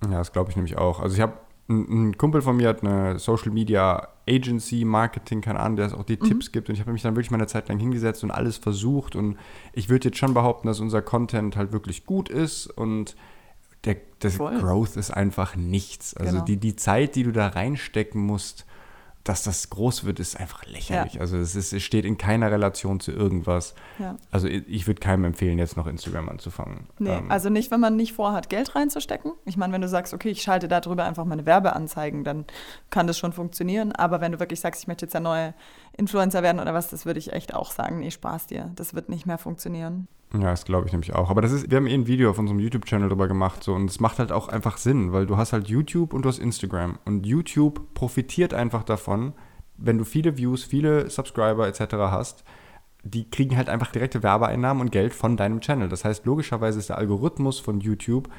Ja, das glaube ich nämlich auch. Also ich habe ein, Kumpel von mir hat eine Social Media Agency, Marketing, keine Ahnung, der es auch die Tipps gibt. Und ich habe mich dann wirklich mal eine Zeit lang hingesetzt und alles versucht. Und ich würde jetzt schon behaupten, dass unser Content halt wirklich gut ist und der, das. Growth ist einfach nichts. Also Genau. die, die Zeit, die du da reinstecken musst, dass das groß wird, ist einfach lächerlich. Ja. Also es, ist, es steht in keiner Relation zu irgendwas. Ja. Also ich, würde keinem empfehlen, jetzt noch Instagram anzufangen. Nee, Ähm, also nicht, wenn man nicht vorhat, Geld reinzustecken. Ich meine, wenn du sagst, okay, ich schalte darüber einfach meine Werbeanzeigen, dann kann das schon funktionieren. Aber wenn du wirklich sagst, ich möchte jetzt der neue Influencer werden oder was, das würde ich echt auch sagen, nee, Spaß dir. Das wird nicht mehr funktionieren. Ja, das glaube ich nämlich auch. Aber das ist, wir haben eh ein Video auf unserem YouTube-Channel darüber gemacht so, und es macht halt auch einfach Sinn, weil du hast halt YouTube und du hast Instagram. Und YouTube profitiert einfach davon, wenn du viele Views, viele Subscriber etc. hast, die kriegen halt einfach direkte Werbeeinnahmen und Geld von deinem Channel. Das heißt, logischerweise ist der Algorithmus von YouTube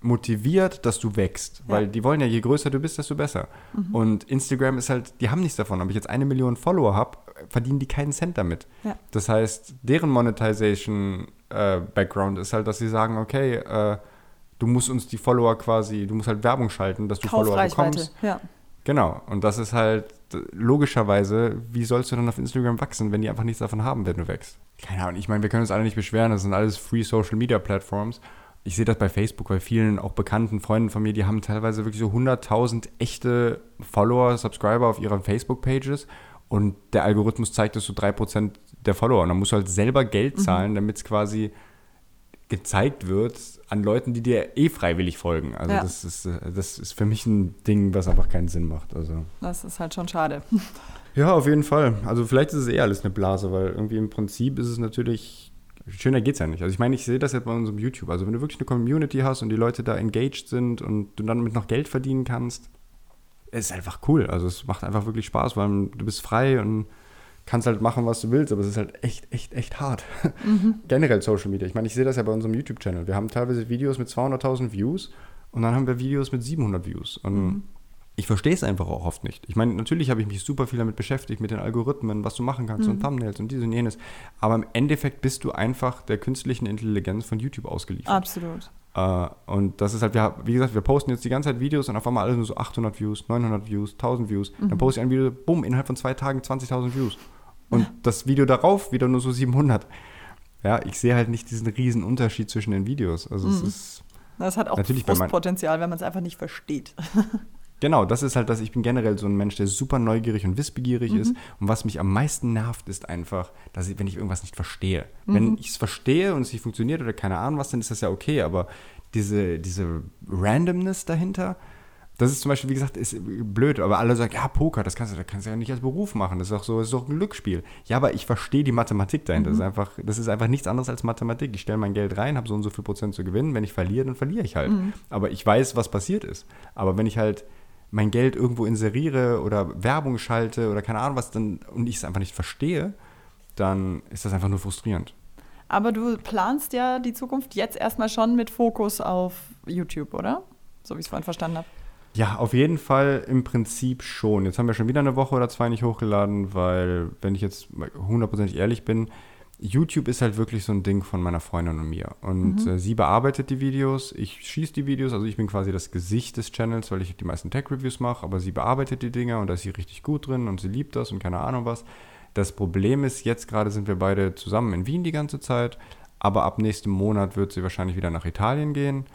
motiviert, dass du wächst. Ja. Weil die wollen ja, je größer du bist, desto besser. Und Instagram ist halt, die haben nichts davon. Ob ich jetzt eine Million Follower habe, verdienen die keinen Cent damit. Ja. Das heißt, deren Monetization-Background ist halt, dass sie sagen, okay, äh, du musst uns die Follower quasi, du musst halt Werbung schalten, dass du Follower bekommst. ja. Genau. Und das ist halt logischerweise, wie sollst du dann auf Instagram wachsen, wenn die einfach nichts davon haben, wenn du wächst? Keine Ahnung. Ich meine, wir können uns alle nicht beschweren. Das sind alles Free Social Media Plattforms. Ich sehe das bei Facebook, bei vielen auch bekannten Freunden von mir, die haben teilweise wirklich so 100.000 echte Follower, Subscriber auf ihren Facebook-Pages und der Algorithmus zeigt es so 3% der Follower. Und dann musst du halt selber Geld zahlen, damit es quasi gezeigt wird an Leuten, die dir eh freiwillig folgen. Also Ja. das, ist, äh, das ist für mich ein Ding, was einfach keinen Sinn macht. Also. Das ist halt schon schade. Ja, auf jeden Fall. Also vielleicht ist es eh alles eine Blase, weil irgendwie im Prinzip ist es natürlich, schöner geht's ja nicht. Also ich meine, ich sehe das jetzt bei unserem YouTube. Also wenn du wirklich eine Community hast und die Leute da engaged sind und du damit noch Geld verdienen kannst, ist einfach cool. Also es macht einfach wirklich Spaß, weil du bist frei und kannst halt machen, was du willst, aber es ist halt echt, echt, echt hart. Generell Social Media. Ich meine, ich sehe das ja bei unserem YouTube-Channel. Wir haben teilweise Videos mit 200.000 Views und dann haben wir Videos mit 700 Views. Und ich verstehe es einfach auch oft nicht. Ich meine, natürlich habe ich mich super viel damit beschäftigt, mit den Algorithmen, was du machen kannst und Thumbnails und dies und jenes. Aber im Endeffekt bist du einfach der künstlichen Intelligenz von YouTube ausgeliefert. Absolut. Äh, und das ist halt, wir, wie gesagt, wir posten jetzt die ganze Zeit Videos und auf einmal alles nur so 800 Views, 900 Views, 1000 Views. Dann poste ich ein Video, bumm, innerhalb von zwei Tagen 20.000 Views. Und das Video darauf wieder nur so 700. Ja, ich sehe halt nicht diesen riesen Unterschied zwischen den Videos. Also es ist, Das hat auch Natürlich Frustpotenzial, wenn man es einfach nicht versteht. genau, das ist halt das, ich bin generell so ein Mensch, der super neugierig und wissbegierig Mhm. ist. Und was mich am meisten nervt, ist einfach, dass ich, wenn ich irgendwas nicht verstehe. Mhm. Wenn ich es verstehe und es nicht funktioniert oder keine Ahnung was, dann ist das ja okay. Aber diese, diese Randomness dahinter, das ist zum Beispiel, wie gesagt, ist blöd, aber alle sagen, ja, Poker, das kannst du, das kannst du ja nicht als Beruf machen. Das ist auch so, das ist doch ein Glücksspiel. Ja, aber ich verstehe die Mathematik dahinter. Das, ist einfach, das ist einfach nichts anderes als Mathematik. Ich stelle mein Geld rein, habe so und so viel Prozent zu gewinnen. Wenn ich verliere, dann verliere ich halt. Aber ich weiß, was passiert ist. Aber wenn ich halt mein Geld irgendwo inseriere oder Werbung schalte oder keine Ahnung was, dann und ich es einfach nicht verstehe, dann ist das einfach nur frustrierend. Aber du planst ja die Zukunft jetzt erstmal schon mit Fokus auf YouTube, oder? So wie ich es vorhin verstanden habe. Ja, auf jeden Fall im Prinzip schon. Jetzt haben wir schon wieder eine Woche oder zwei nicht hochgeladen, weil, wenn ich jetzt hundertprozentig ehrlich bin, YouTube ist halt wirklich so ein Ding von meiner Freundin und mir. Und mhm. äh, sie bearbeitet die Videos, ich schieße die Videos, also ich bin quasi das Gesicht des Channels, weil ich die meisten Tech-Reviews mache, aber sie bearbeitet die Dinge und da ist sie richtig gut drin und sie liebt das und keine Ahnung was. Das Problem ist, jetzt gerade sind wir beide zusammen in Wien die ganze Zeit, aber ab nächstem Monat wird sie wahrscheinlich wieder nach Italien gehen.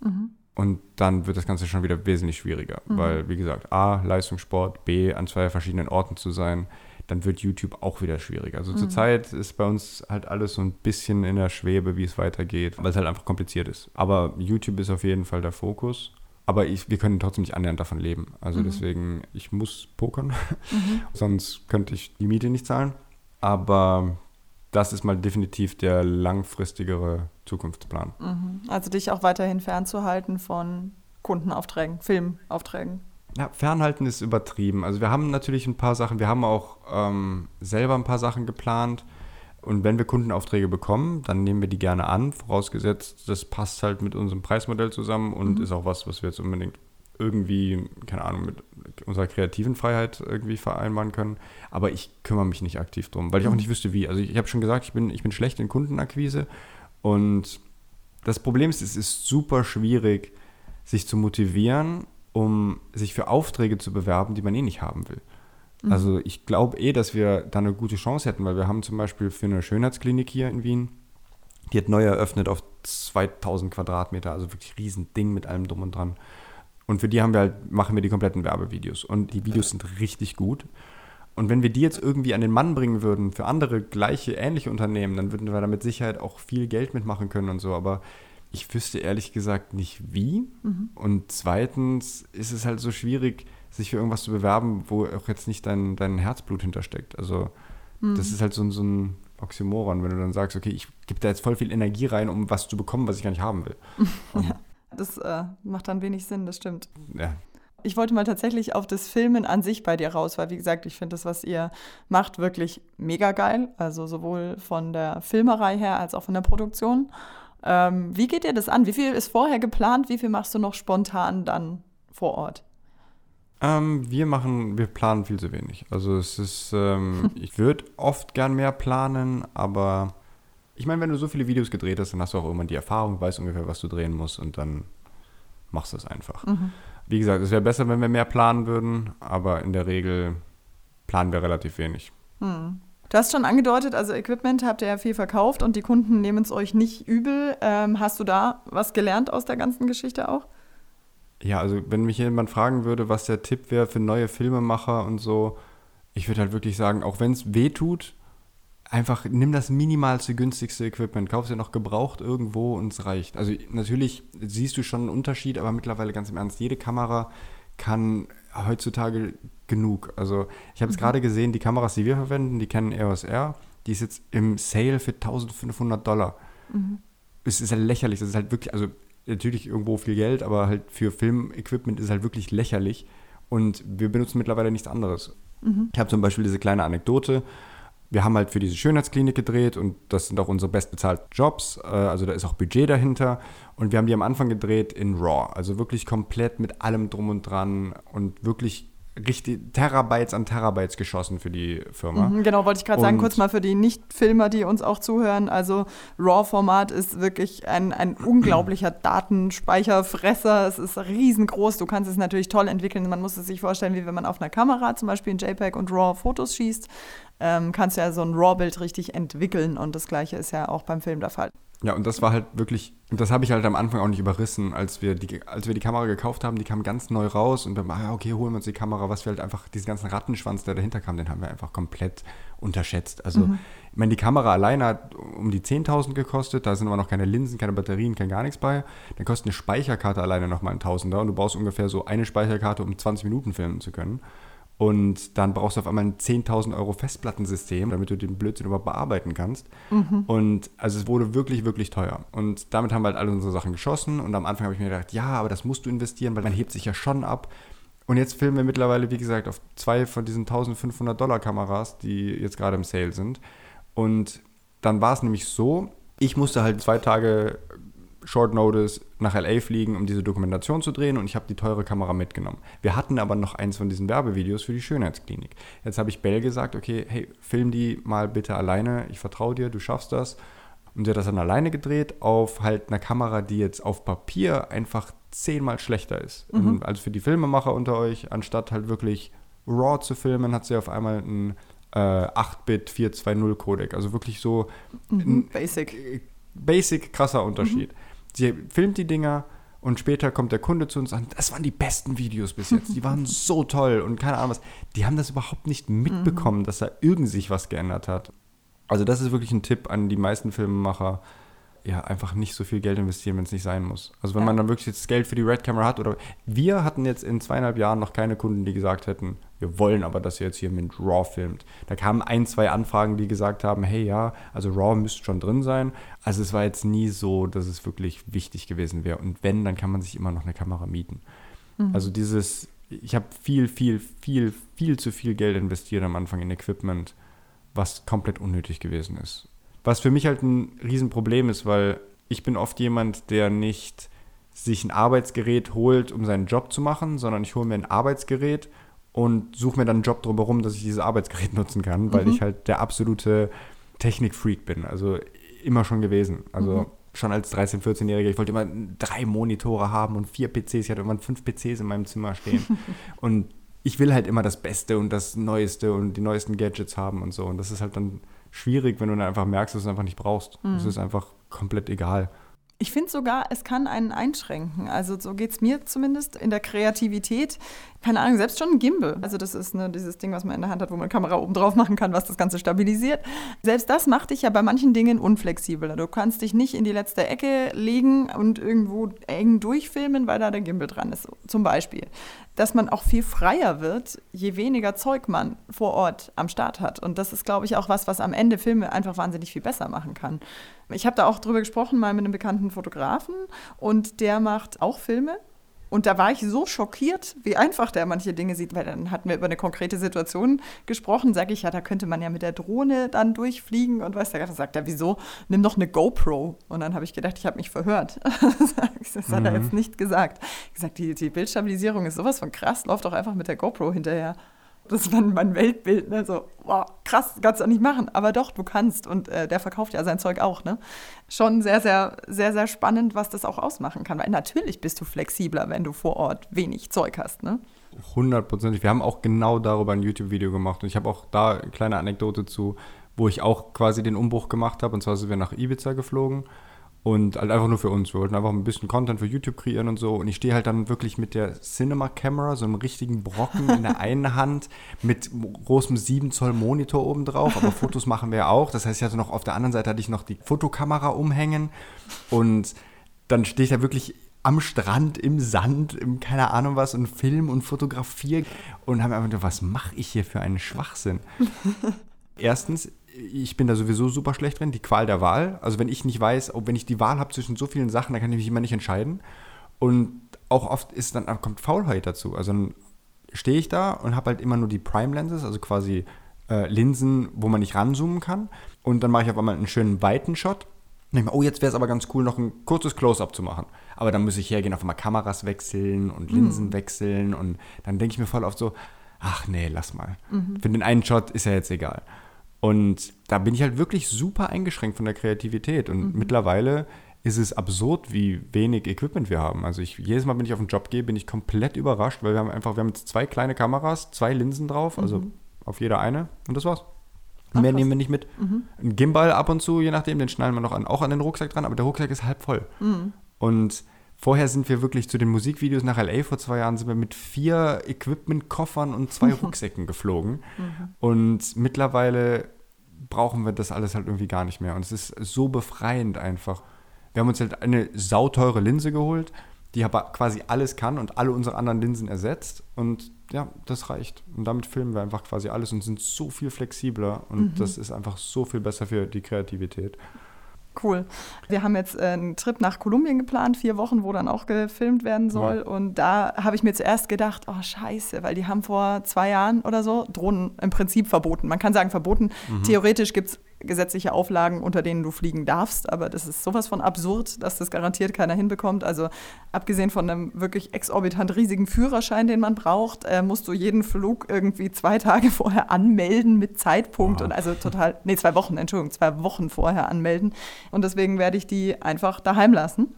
Mhm. Und dann wird das Ganze schon wieder wesentlich schwieriger, mhm. weil, wie gesagt, A, Leistungssport, B, an zwei verschiedenen Orten zu sein dann wird YouTube auch wieder schwieriger. Also mhm. zurzeit ist bei uns halt alles so ein bisschen in der Schwebe, wie es weitergeht, weil es halt einfach kompliziert ist. Aber YouTube ist auf jeden Fall der Fokus. Aber ich, wir können trotzdem nicht annähernd davon leben. Also mhm. deswegen, ich muss pokern, mhm. sonst könnte ich die Miete nicht zahlen. Aber das ist mal definitiv der langfristigere Zukunftsplan. Mhm. Also dich auch weiterhin fernzuhalten von Kundenaufträgen, Filmaufträgen. Ja, fernhalten ist übertrieben. Also wir haben natürlich ein paar Sachen, wir haben auch ähm, selber ein paar Sachen geplant. Und wenn wir Kundenaufträge bekommen, dann nehmen wir die gerne an, vorausgesetzt, das passt halt mit unserem Preismodell zusammen und mhm. ist auch was, was wir jetzt unbedingt irgendwie, keine Ahnung, mit unserer kreativen Freiheit irgendwie vereinbaren können. Aber ich kümmere mich nicht aktiv drum, weil ich auch mhm. nicht wüsste, wie. Also ich, ich habe schon gesagt, ich bin, ich bin schlecht in Kundenakquise und das Problem ist, es ist super schwierig, sich zu motivieren um sich für Aufträge zu bewerben, die man eh nicht haben will. Mhm. Also ich glaube eh, dass wir da eine gute Chance hätten, weil wir haben zum Beispiel für eine Schönheitsklinik hier in Wien, die hat neu eröffnet auf 2000 Quadratmeter, also wirklich ein Riesending mit allem drum und dran. Und für die haben wir halt, machen wir die kompletten Werbevideos. Und die Videos sind richtig gut. Und wenn wir die jetzt irgendwie an den Mann bringen würden für andere gleiche, ähnliche Unternehmen, dann würden wir da mit Sicherheit auch viel Geld mitmachen können und so. Aber ich wüsste ehrlich gesagt nicht wie. Mhm. Und zweitens ist es halt so schwierig, sich für irgendwas zu bewerben, wo auch jetzt nicht dein, dein Herzblut hintersteckt. Also mhm. das ist halt so, so ein Oxymoron, wenn du dann sagst, okay, ich gebe da jetzt voll viel Energie rein, um was zu bekommen, was ich gar nicht haben will. ja, das äh, macht dann wenig Sinn, das stimmt. Ja. Ich wollte mal tatsächlich auf das Filmen an sich bei dir raus, weil wie gesagt, ich finde das, was ihr macht, wirklich mega geil. Also sowohl von der Filmerei her als auch von der Produktion. Ähm, wie geht dir das an? Wie viel ist vorher geplant? Wie viel machst du noch spontan dann vor Ort? Ähm, wir machen, wir planen viel zu wenig. Also es ist, ähm, ich würde oft gern mehr planen, aber ich meine, wenn du so viele Videos gedreht hast, dann hast du auch irgendwann die Erfahrung, weißt ungefähr, was du drehen musst und dann machst du es einfach. Mhm. Wie gesagt, es wäre besser, wenn wir mehr planen würden, aber in der Regel planen wir relativ wenig. Mhm. Du hast schon angedeutet, also Equipment habt ihr ja viel verkauft und die Kunden nehmen es euch nicht übel. Ähm, hast du da was gelernt aus der ganzen Geschichte auch? Ja, also wenn mich jemand fragen würde, was der Tipp wäre für neue Filmemacher und so, ich würde halt wirklich sagen, auch wenn es weh tut, einfach nimm das minimalste, günstigste Equipment, kauf es ja noch gebraucht irgendwo und es reicht. Also natürlich siehst du schon einen Unterschied, aber mittlerweile ganz im Ernst, jede Kamera kann heutzutage genug. Also ich habe es mhm. gerade gesehen, die Kameras, die wir verwenden, die kennen EOS R, die ist jetzt im Sale für 1500 Dollar. Mhm. Es ist halt lächerlich, das ist halt wirklich, also natürlich irgendwo viel Geld, aber halt für Filmequipment ist es halt wirklich lächerlich und wir benutzen mittlerweile nichts anderes. Mhm. Ich habe zum Beispiel diese kleine Anekdote, wir haben halt für diese Schönheitsklinik gedreht und das sind auch unsere bestbezahlten Jobs. Äh, also da ist auch Budget dahinter. Und wir haben die am Anfang gedreht in RAW. Also wirklich komplett mit allem drum und dran und wirklich richtig Terabytes an Terabytes geschossen für die Firma. Mhm, genau, wollte ich gerade sagen, kurz mal für die Nicht-Filmer, die uns auch zuhören. Also RAW-Format ist wirklich ein, ein unglaublicher Datenspeicherfresser. Es ist riesengroß. Du kannst es natürlich toll entwickeln. Man muss es sich vorstellen, wie wenn man auf einer Kamera zum Beispiel in JPEG und RAW Fotos schießt. Ähm, kannst du ja so ein RAW-Bild richtig entwickeln. Und das Gleiche ist ja auch beim Film der Fall. Ja, und das war halt wirklich, und das habe ich halt am Anfang auch nicht überrissen, als wir, die, als wir die Kamera gekauft haben, die kam ganz neu raus und dann, ah, okay, holen wir uns die Kamera, was wir halt einfach, diesen ganzen Rattenschwanz, der dahinter kam, den haben wir einfach komplett unterschätzt. Also, mhm. ich meine, die Kamera alleine hat um die 10.000 gekostet, da sind aber noch keine Linsen, keine Batterien, kein gar nichts bei. Dann kostet eine Speicherkarte alleine nochmal ein Tausender und du brauchst ungefähr so eine Speicherkarte, um 20 Minuten filmen zu können. Und dann brauchst du auf einmal ein 10.000 Euro Festplattensystem, damit du den Blödsinn überhaupt bearbeiten kannst. Mhm. Und also es wurde wirklich, wirklich teuer. Und damit haben wir halt alle unsere Sachen geschossen. Und am Anfang habe ich mir gedacht, ja, aber das musst du investieren, weil man hebt sich ja schon ab. Und jetzt filmen wir mittlerweile, wie gesagt, auf zwei von diesen 1500 Dollar Kameras, die jetzt gerade im Sale sind. Und dann war es nämlich so, ich musste halt zwei Tage Short Notice nach LA fliegen, um diese Dokumentation zu drehen und ich habe die teure Kamera mitgenommen. Wir hatten aber noch eins von diesen Werbevideos für die Schönheitsklinik. Jetzt habe ich Bell gesagt, okay, hey, film die mal bitte alleine, ich vertraue dir, du schaffst das. Und sie hat das dann alleine gedreht auf halt einer Kamera, die jetzt auf Papier einfach zehnmal schlechter ist. Mhm. Also für die Filmemacher unter euch, anstatt halt wirklich RAW zu filmen, hat sie auf einmal einen äh, 8-Bit 420 Codec. Also wirklich so mhm. Basic. Basic, krasser Unterschied. Mhm. Sie filmt die Dinger und später kommt der Kunde zu uns an, das waren die besten Videos bis jetzt. Die waren so toll und keine Ahnung was. Die haben das überhaupt nicht mitbekommen, mhm. dass da irgend sich was geändert hat. Also das ist wirklich ein Tipp an die meisten Filmemacher ja, einfach nicht so viel Geld investieren, wenn es nicht sein muss. Also wenn ja. man dann wirklich jetzt Geld für die Red Camera hat oder wir hatten jetzt in zweieinhalb Jahren noch keine Kunden, die gesagt hätten, wir wollen aber, dass ihr jetzt hier mit RAW filmt. Da kamen ein, zwei Anfragen, die gesagt haben, hey ja, also RAW müsste schon drin sein. Also es war jetzt nie so, dass es wirklich wichtig gewesen wäre. Und wenn, dann kann man sich immer noch eine Kamera mieten. Mhm. Also dieses, ich habe viel, viel, viel, viel zu viel Geld investiert am Anfang in Equipment, was komplett unnötig gewesen ist. Was für mich halt ein Riesenproblem ist, weil ich bin oft jemand, der nicht sich ein Arbeitsgerät holt, um seinen Job zu machen, sondern ich hole mir ein Arbeitsgerät und suche mir dann einen Job drumherum, dass ich dieses Arbeitsgerät nutzen kann, weil mhm. ich halt der absolute Technikfreak bin. Also immer schon gewesen. Also mhm. schon als 13-, 14-Jähriger, ich wollte immer drei Monitore haben und vier PCs. Ich hatte immer fünf PCs in meinem Zimmer stehen. und ich will halt immer das Beste und das Neueste und die neuesten Gadgets haben und so. Und das ist halt dann schwierig, wenn du dann einfach merkst, dass du es einfach nicht brauchst. Es mhm. ist einfach komplett egal. Ich finde sogar, es kann einen einschränken. Also so geht es mir zumindest in der Kreativität. Keine Ahnung, selbst schon ein Gimbal. Also das ist ne, dieses Ding, was man in der Hand hat, wo man Kamera oben drauf machen kann, was das Ganze stabilisiert. Selbst das macht dich ja bei manchen Dingen unflexibler. Du kannst dich nicht in die letzte Ecke legen und irgendwo eng durchfilmen, weil da der Gimbal dran ist, zum Beispiel. Dass man auch viel freier wird, je weniger Zeug man vor Ort am Start hat. Und das ist, glaube ich, auch was, was am Ende Filme einfach wahnsinnig viel besser machen kann. Ich habe da auch drüber gesprochen, mal mit einem bekannten Fotografen und der macht auch Filme. Und da war ich so schockiert, wie einfach der manche Dinge sieht, weil dann hatten wir über eine konkrete Situation gesprochen. Sage ich, ja, da könnte man ja mit der Drohne dann durchfliegen und weiß der dann sagt er, wieso? Nimm doch eine GoPro. Und dann habe ich gedacht, ich habe mich verhört. das hat mhm. er jetzt nicht gesagt. Ich gesagt, die, die Bildstabilisierung ist sowas von krass, läuft doch einfach mit der GoPro hinterher. Das war mein Weltbild, ne? So, wow, krass, kannst du auch nicht machen. Aber doch, du kannst. Und äh, der verkauft ja sein Zeug auch, ne? Schon sehr, sehr, sehr, sehr spannend, was das auch ausmachen kann. Weil natürlich bist du flexibler, wenn du vor Ort wenig Zeug hast, ne? Hundertprozentig. Wir haben auch genau darüber ein YouTube-Video gemacht. Und ich habe auch da eine kleine Anekdote zu, wo ich auch quasi den Umbruch gemacht habe. Und zwar sind wir nach Ibiza geflogen und halt einfach nur für uns. Wir wollten einfach ein bisschen Content für YouTube kreieren und so. Und ich stehe halt dann wirklich mit der Cinema Camera, so einem richtigen Brocken in der einen Hand, mit großem 7 Zoll Monitor oben drauf. Aber Fotos machen wir auch. Das heißt, ich hatte noch auf der anderen Seite hatte ich noch die Fotokamera umhängen. Und dann stehe ich da wirklich am Strand, im Sand, im keine Ahnung was und film und fotografiere und habe einfach gedacht, was mache ich hier für einen Schwachsinn? Erstens, ich bin da sowieso super schlecht drin, die Qual der Wahl. Also wenn ich nicht weiß, ob wenn ich die Wahl habe zwischen so vielen Sachen, dann kann ich mich immer nicht entscheiden. Und auch oft ist dann kommt Faulheit dazu. Also dann stehe ich da und habe halt immer nur die Prime Lenses, also quasi äh, Linsen, wo man nicht ranzoomen kann. Und dann mache ich auf einmal einen schönen weiten Shot. Und denke mir, oh, jetzt wäre es aber ganz cool, noch ein kurzes Close-up zu machen. Aber dann muss ich hergehen, auf einmal Kameras wechseln und Linsen mhm. wechseln. Und dann denke ich mir voll oft so, ach nee, lass mal. Mhm. Für den einen Shot ist ja jetzt egal. Und da bin ich halt wirklich super eingeschränkt von der Kreativität. Und mhm. mittlerweile ist es absurd, wie wenig Equipment wir haben. Also ich, jedes Mal, wenn ich auf den Job gehe, bin ich komplett überrascht, weil wir haben einfach, wir haben jetzt zwei kleine Kameras, zwei Linsen drauf, also mhm. auf jeder eine und das war's. Ach, Mehr nehmen wir nicht mit. Mhm. Ein Gimbal ab und zu, je nachdem, den schnallen wir noch an, auch an den Rucksack dran, aber der Rucksack ist halb voll. Mhm. Und vorher sind wir wirklich zu den Musikvideos nach LA vor zwei Jahren sind wir mit vier Equipment-Koffern und zwei Rucksäcken geflogen. Mhm. Und mittlerweile brauchen wir das alles halt irgendwie gar nicht mehr. Und es ist so befreiend einfach. Wir haben uns halt eine sauteure Linse geholt, die aber quasi alles kann und alle unsere anderen Linsen ersetzt. Und ja, das reicht. Und damit filmen wir einfach quasi alles und sind so viel flexibler. Und mhm. das ist einfach so viel besser für die Kreativität. Cool. Wir haben jetzt äh, einen Trip nach Kolumbien geplant, vier Wochen, wo dann auch gefilmt werden soll. Ja. Und da habe ich mir zuerst gedacht, oh scheiße, weil die haben vor zwei Jahren oder so Drohnen im Prinzip verboten. Man kann sagen verboten. Mhm. Theoretisch gibt es gesetzliche Auflagen, unter denen du fliegen darfst, aber das ist sowas von absurd, dass das garantiert keiner hinbekommt. Also abgesehen von einem wirklich exorbitant riesigen Führerschein, den man braucht, äh, musst du jeden Flug irgendwie zwei Tage vorher anmelden mit Zeitpunkt Wow. und also total, nee, zwei Wochen, Entschuldigung, zwei Wochen vorher anmelden. Und deswegen werde ich die einfach daheim lassen.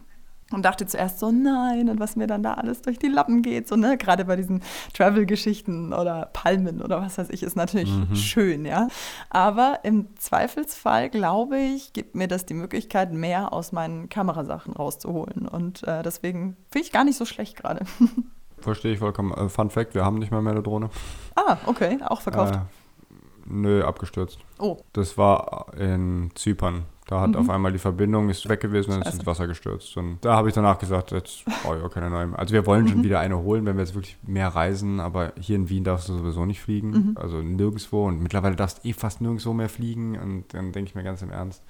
Und dachte zuerst so, nein, und was mir dann da alles durch die Lappen geht, so, ne, gerade bei diesen Travel-Geschichten oder Palmen oder was weiß ich, ist natürlich schön, ja. Aber im Zweifelsfall, glaube ich, gibt mir das die Möglichkeit, mehr aus meinen Kamerasachen rauszuholen. Und äh, deswegen finde ich gar nicht so schlecht gerade. Verstehe ich vollkommen. Äh, Fun Fact, wir haben nicht mal mehr eine Drohne. ah, okay, auch verkauft. Äh, nö, abgestürzt. oh, Das war in Zypern. Da hat auf einmal die Verbindung ist weg gewesen und ist ins Wasser gestürzt. Und da habe ich danach gesagt, jetzt brauche ich auch keine neue mehr. Also wir wollen schon wieder eine holen, wenn wir jetzt wirklich mehr reisen, aber hier in Wien darfst du sowieso nicht fliegen. Also nirgendwo. Und mittlerweile darfst du eh fast nirgendwo mehr fliegen. Und dann denke ich mir ganz im Ernst.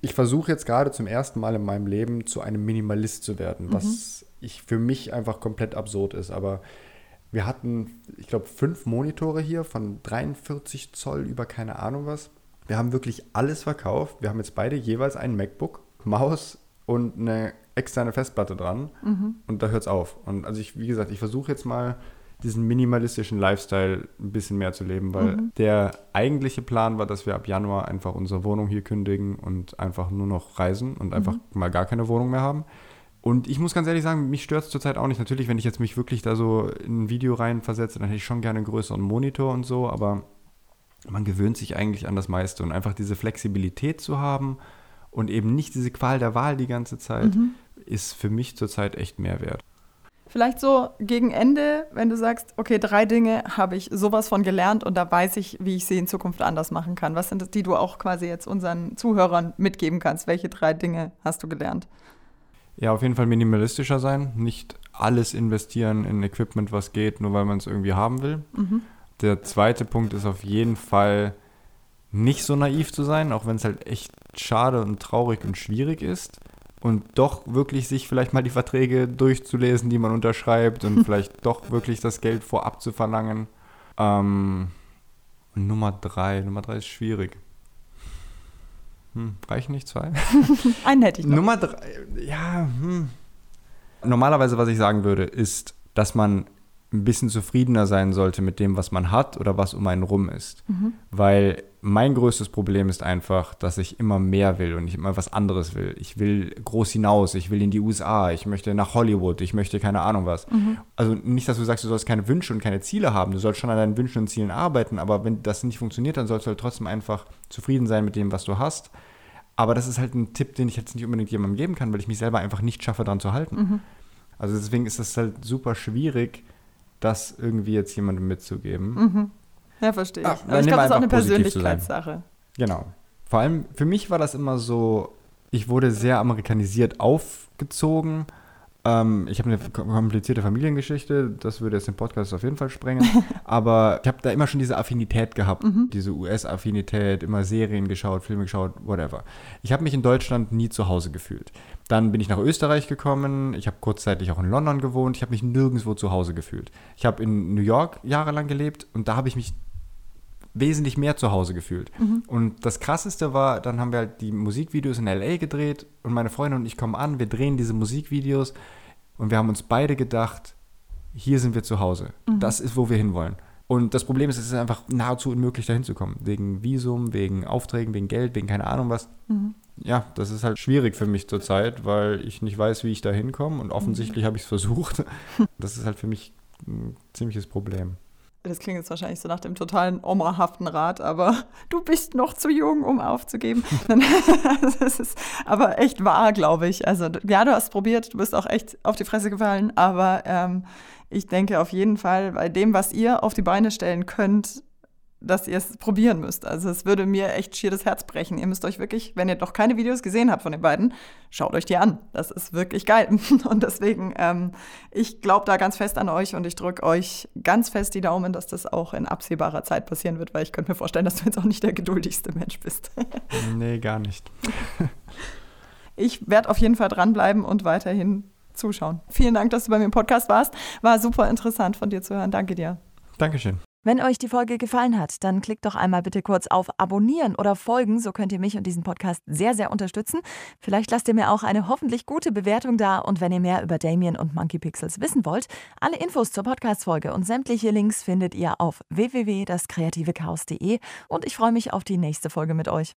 Ich versuche jetzt gerade zum ersten Mal in meinem Leben zu einem Minimalist zu werden, was ich für mich einfach komplett absurd ist. Aber wir hatten, ich glaube, fünf Monitore hier von 43 Zoll über keine Ahnung was. Wir haben wirklich alles verkauft. Wir haben jetzt beide jeweils ein MacBook, Maus und eine externe Festplatte dran. Und da hört es auf. Und also ich, wie gesagt, ich versuche jetzt mal diesen minimalistischen Lifestyle ein bisschen mehr zu leben, weil der eigentliche Plan war, dass wir ab Januar einfach unsere Wohnung hier kündigen und einfach nur noch reisen und einfach mal gar keine Wohnung mehr haben. Und ich muss ganz ehrlich sagen, mich stört es zurzeit auch nicht. Natürlich, wenn ich jetzt mich wirklich da so in ein Video reinversetze, dann hätte ich schon gerne einen größeren Monitor und so, aber man gewöhnt sich eigentlich an das meiste und einfach diese Flexibilität zu haben und eben nicht diese Qual der Wahl die ganze Zeit, ist für mich zurzeit echt mehr wert. Vielleicht so gegen Ende, wenn du sagst, okay, drei Dinge habe ich sowas von gelernt und da weiß ich, wie ich sie in Zukunft anders machen kann. Was sind das, die du auch quasi jetzt unseren Zuhörern mitgeben kannst? Welche drei Dinge hast du gelernt? Ja, auf jeden Fall minimalistischer sein, nicht alles investieren in Equipment, was geht, nur weil man es irgendwie haben will. Der zweite Punkt ist auf jeden Fall nicht so naiv zu sein, auch wenn es halt echt schade und traurig und schwierig ist. Und doch wirklich sich vielleicht mal die Verträge durchzulesen, die man unterschreibt und vielleicht doch wirklich das Geld vorab zu verlangen. Ähm, und Nummer drei, Nummer drei ist schwierig. Hm, reichen nicht zwei? Einen hätte ich noch. Nummer drei, ja, hm. Normalerweise, was ich sagen würde, ist, dass man ein bisschen zufriedener sein sollte mit dem, was man hat oder was um einen rum ist. Weil mein größtes Problem ist einfach, dass ich immer mehr will und ich immer was anderes will. Ich will groß hinaus, ich will in die USA, ich möchte nach Hollywood, ich möchte keine Ahnung was. Also nicht, dass du sagst, du sollst keine Wünsche und keine Ziele haben, du sollst schon an deinen Wünschen und Zielen arbeiten, aber wenn das nicht funktioniert, dann sollst du halt trotzdem einfach zufrieden sein mit dem, was du hast. Aber das ist halt ein Tipp, den ich jetzt nicht unbedingt jemandem geben kann, weil ich mich selber einfach nicht schaffe, daran zu halten. Also deswegen ist es halt super schwierig, das irgendwie jetzt jemandem mitzugeben. Ja, verstehe ich. Ah, Aber ich glaube, das ist auch eine. Persönlichkeitssache. Genau. Vor allem für mich war das immer so, ich wurde sehr amerikanisiert aufgezogen. Ähm, ich habe eine komplizierte Familiengeschichte, das würde jetzt den Podcast auf jeden Fall sprengen. Aber ich habe da immer schon diese Affinität gehabt, diese US-Affinität, immer Serien geschaut, Filme geschaut, whatever. Ich habe mich in Deutschland nie zu Hause gefühlt. Dann bin ich nach Österreich gekommen, ich habe kurzzeitig auch in London gewohnt, ich habe mich nirgendwo zu Hause gefühlt. Ich habe in New York jahrelang gelebt und da habe ich mich wesentlich mehr zu Hause gefühlt. Und das Krasseste war, dann haben wir halt die Musikvideos in LA gedreht und meine Freundin und ich kommen an, wir drehen diese Musikvideos und wir haben uns beide gedacht, hier sind wir zu Hause. Das ist, wo wir hinwollen. Und das Problem ist, es ist einfach nahezu unmöglich, da hinzukommen. Wegen Visum, wegen Aufträgen, wegen Geld, wegen keine Ahnung was. Ja, das ist halt schwierig für mich zurzeit, weil ich nicht weiß, wie ich da hinkomme. Und offensichtlich habe ich es versucht. Das ist halt für mich ein ziemliches Problem. Das klingt jetzt wahrscheinlich so nach dem totalen Oma-haften Rat, aber du bist noch zu jung, um aufzugeben. das ist aber echt wahr, glaube ich. Also ja, du hast probiert, du bist auch echt auf die Fresse gefallen, aber ähm, ich denke auf jeden Fall bei dem, was ihr auf die Beine stellen könnt, dass ihr es probieren müsst. Also es würde mir echt schier das Herz brechen. Ihr müsst euch wirklich, wenn ihr noch keine Videos gesehen habt von den beiden, schaut euch die an. Das ist wirklich geil. Und deswegen, ähm, ich glaube da ganz fest an euch und ich drücke euch ganz fest die Daumen, dass das auch in absehbarer Zeit passieren wird, weil ich könnte mir vorstellen, dass du jetzt auch nicht der geduldigste Mensch bist. Nee, gar nicht. Ich werde auf jeden Fall dranbleiben und weiterhin zuschauen. Vielen Dank, dass du bei mir im Podcast warst. War super interessant von dir zu hören. Danke dir. Dankeschön. Wenn euch die Folge gefallen hat, dann klickt doch einmal bitte kurz auf Abonnieren oder Folgen, so könnt ihr mich und diesen Podcast sehr, sehr unterstützen. Vielleicht lasst ihr mir auch eine hoffentlich gute Bewertung da und wenn ihr mehr über Damien und Monkey Pixels wissen wollt, alle Infos zur Podcast-Folge und sämtliche Links findet ihr auf www.daskreativechaos.de und ich freue mich auf die nächste Folge mit euch.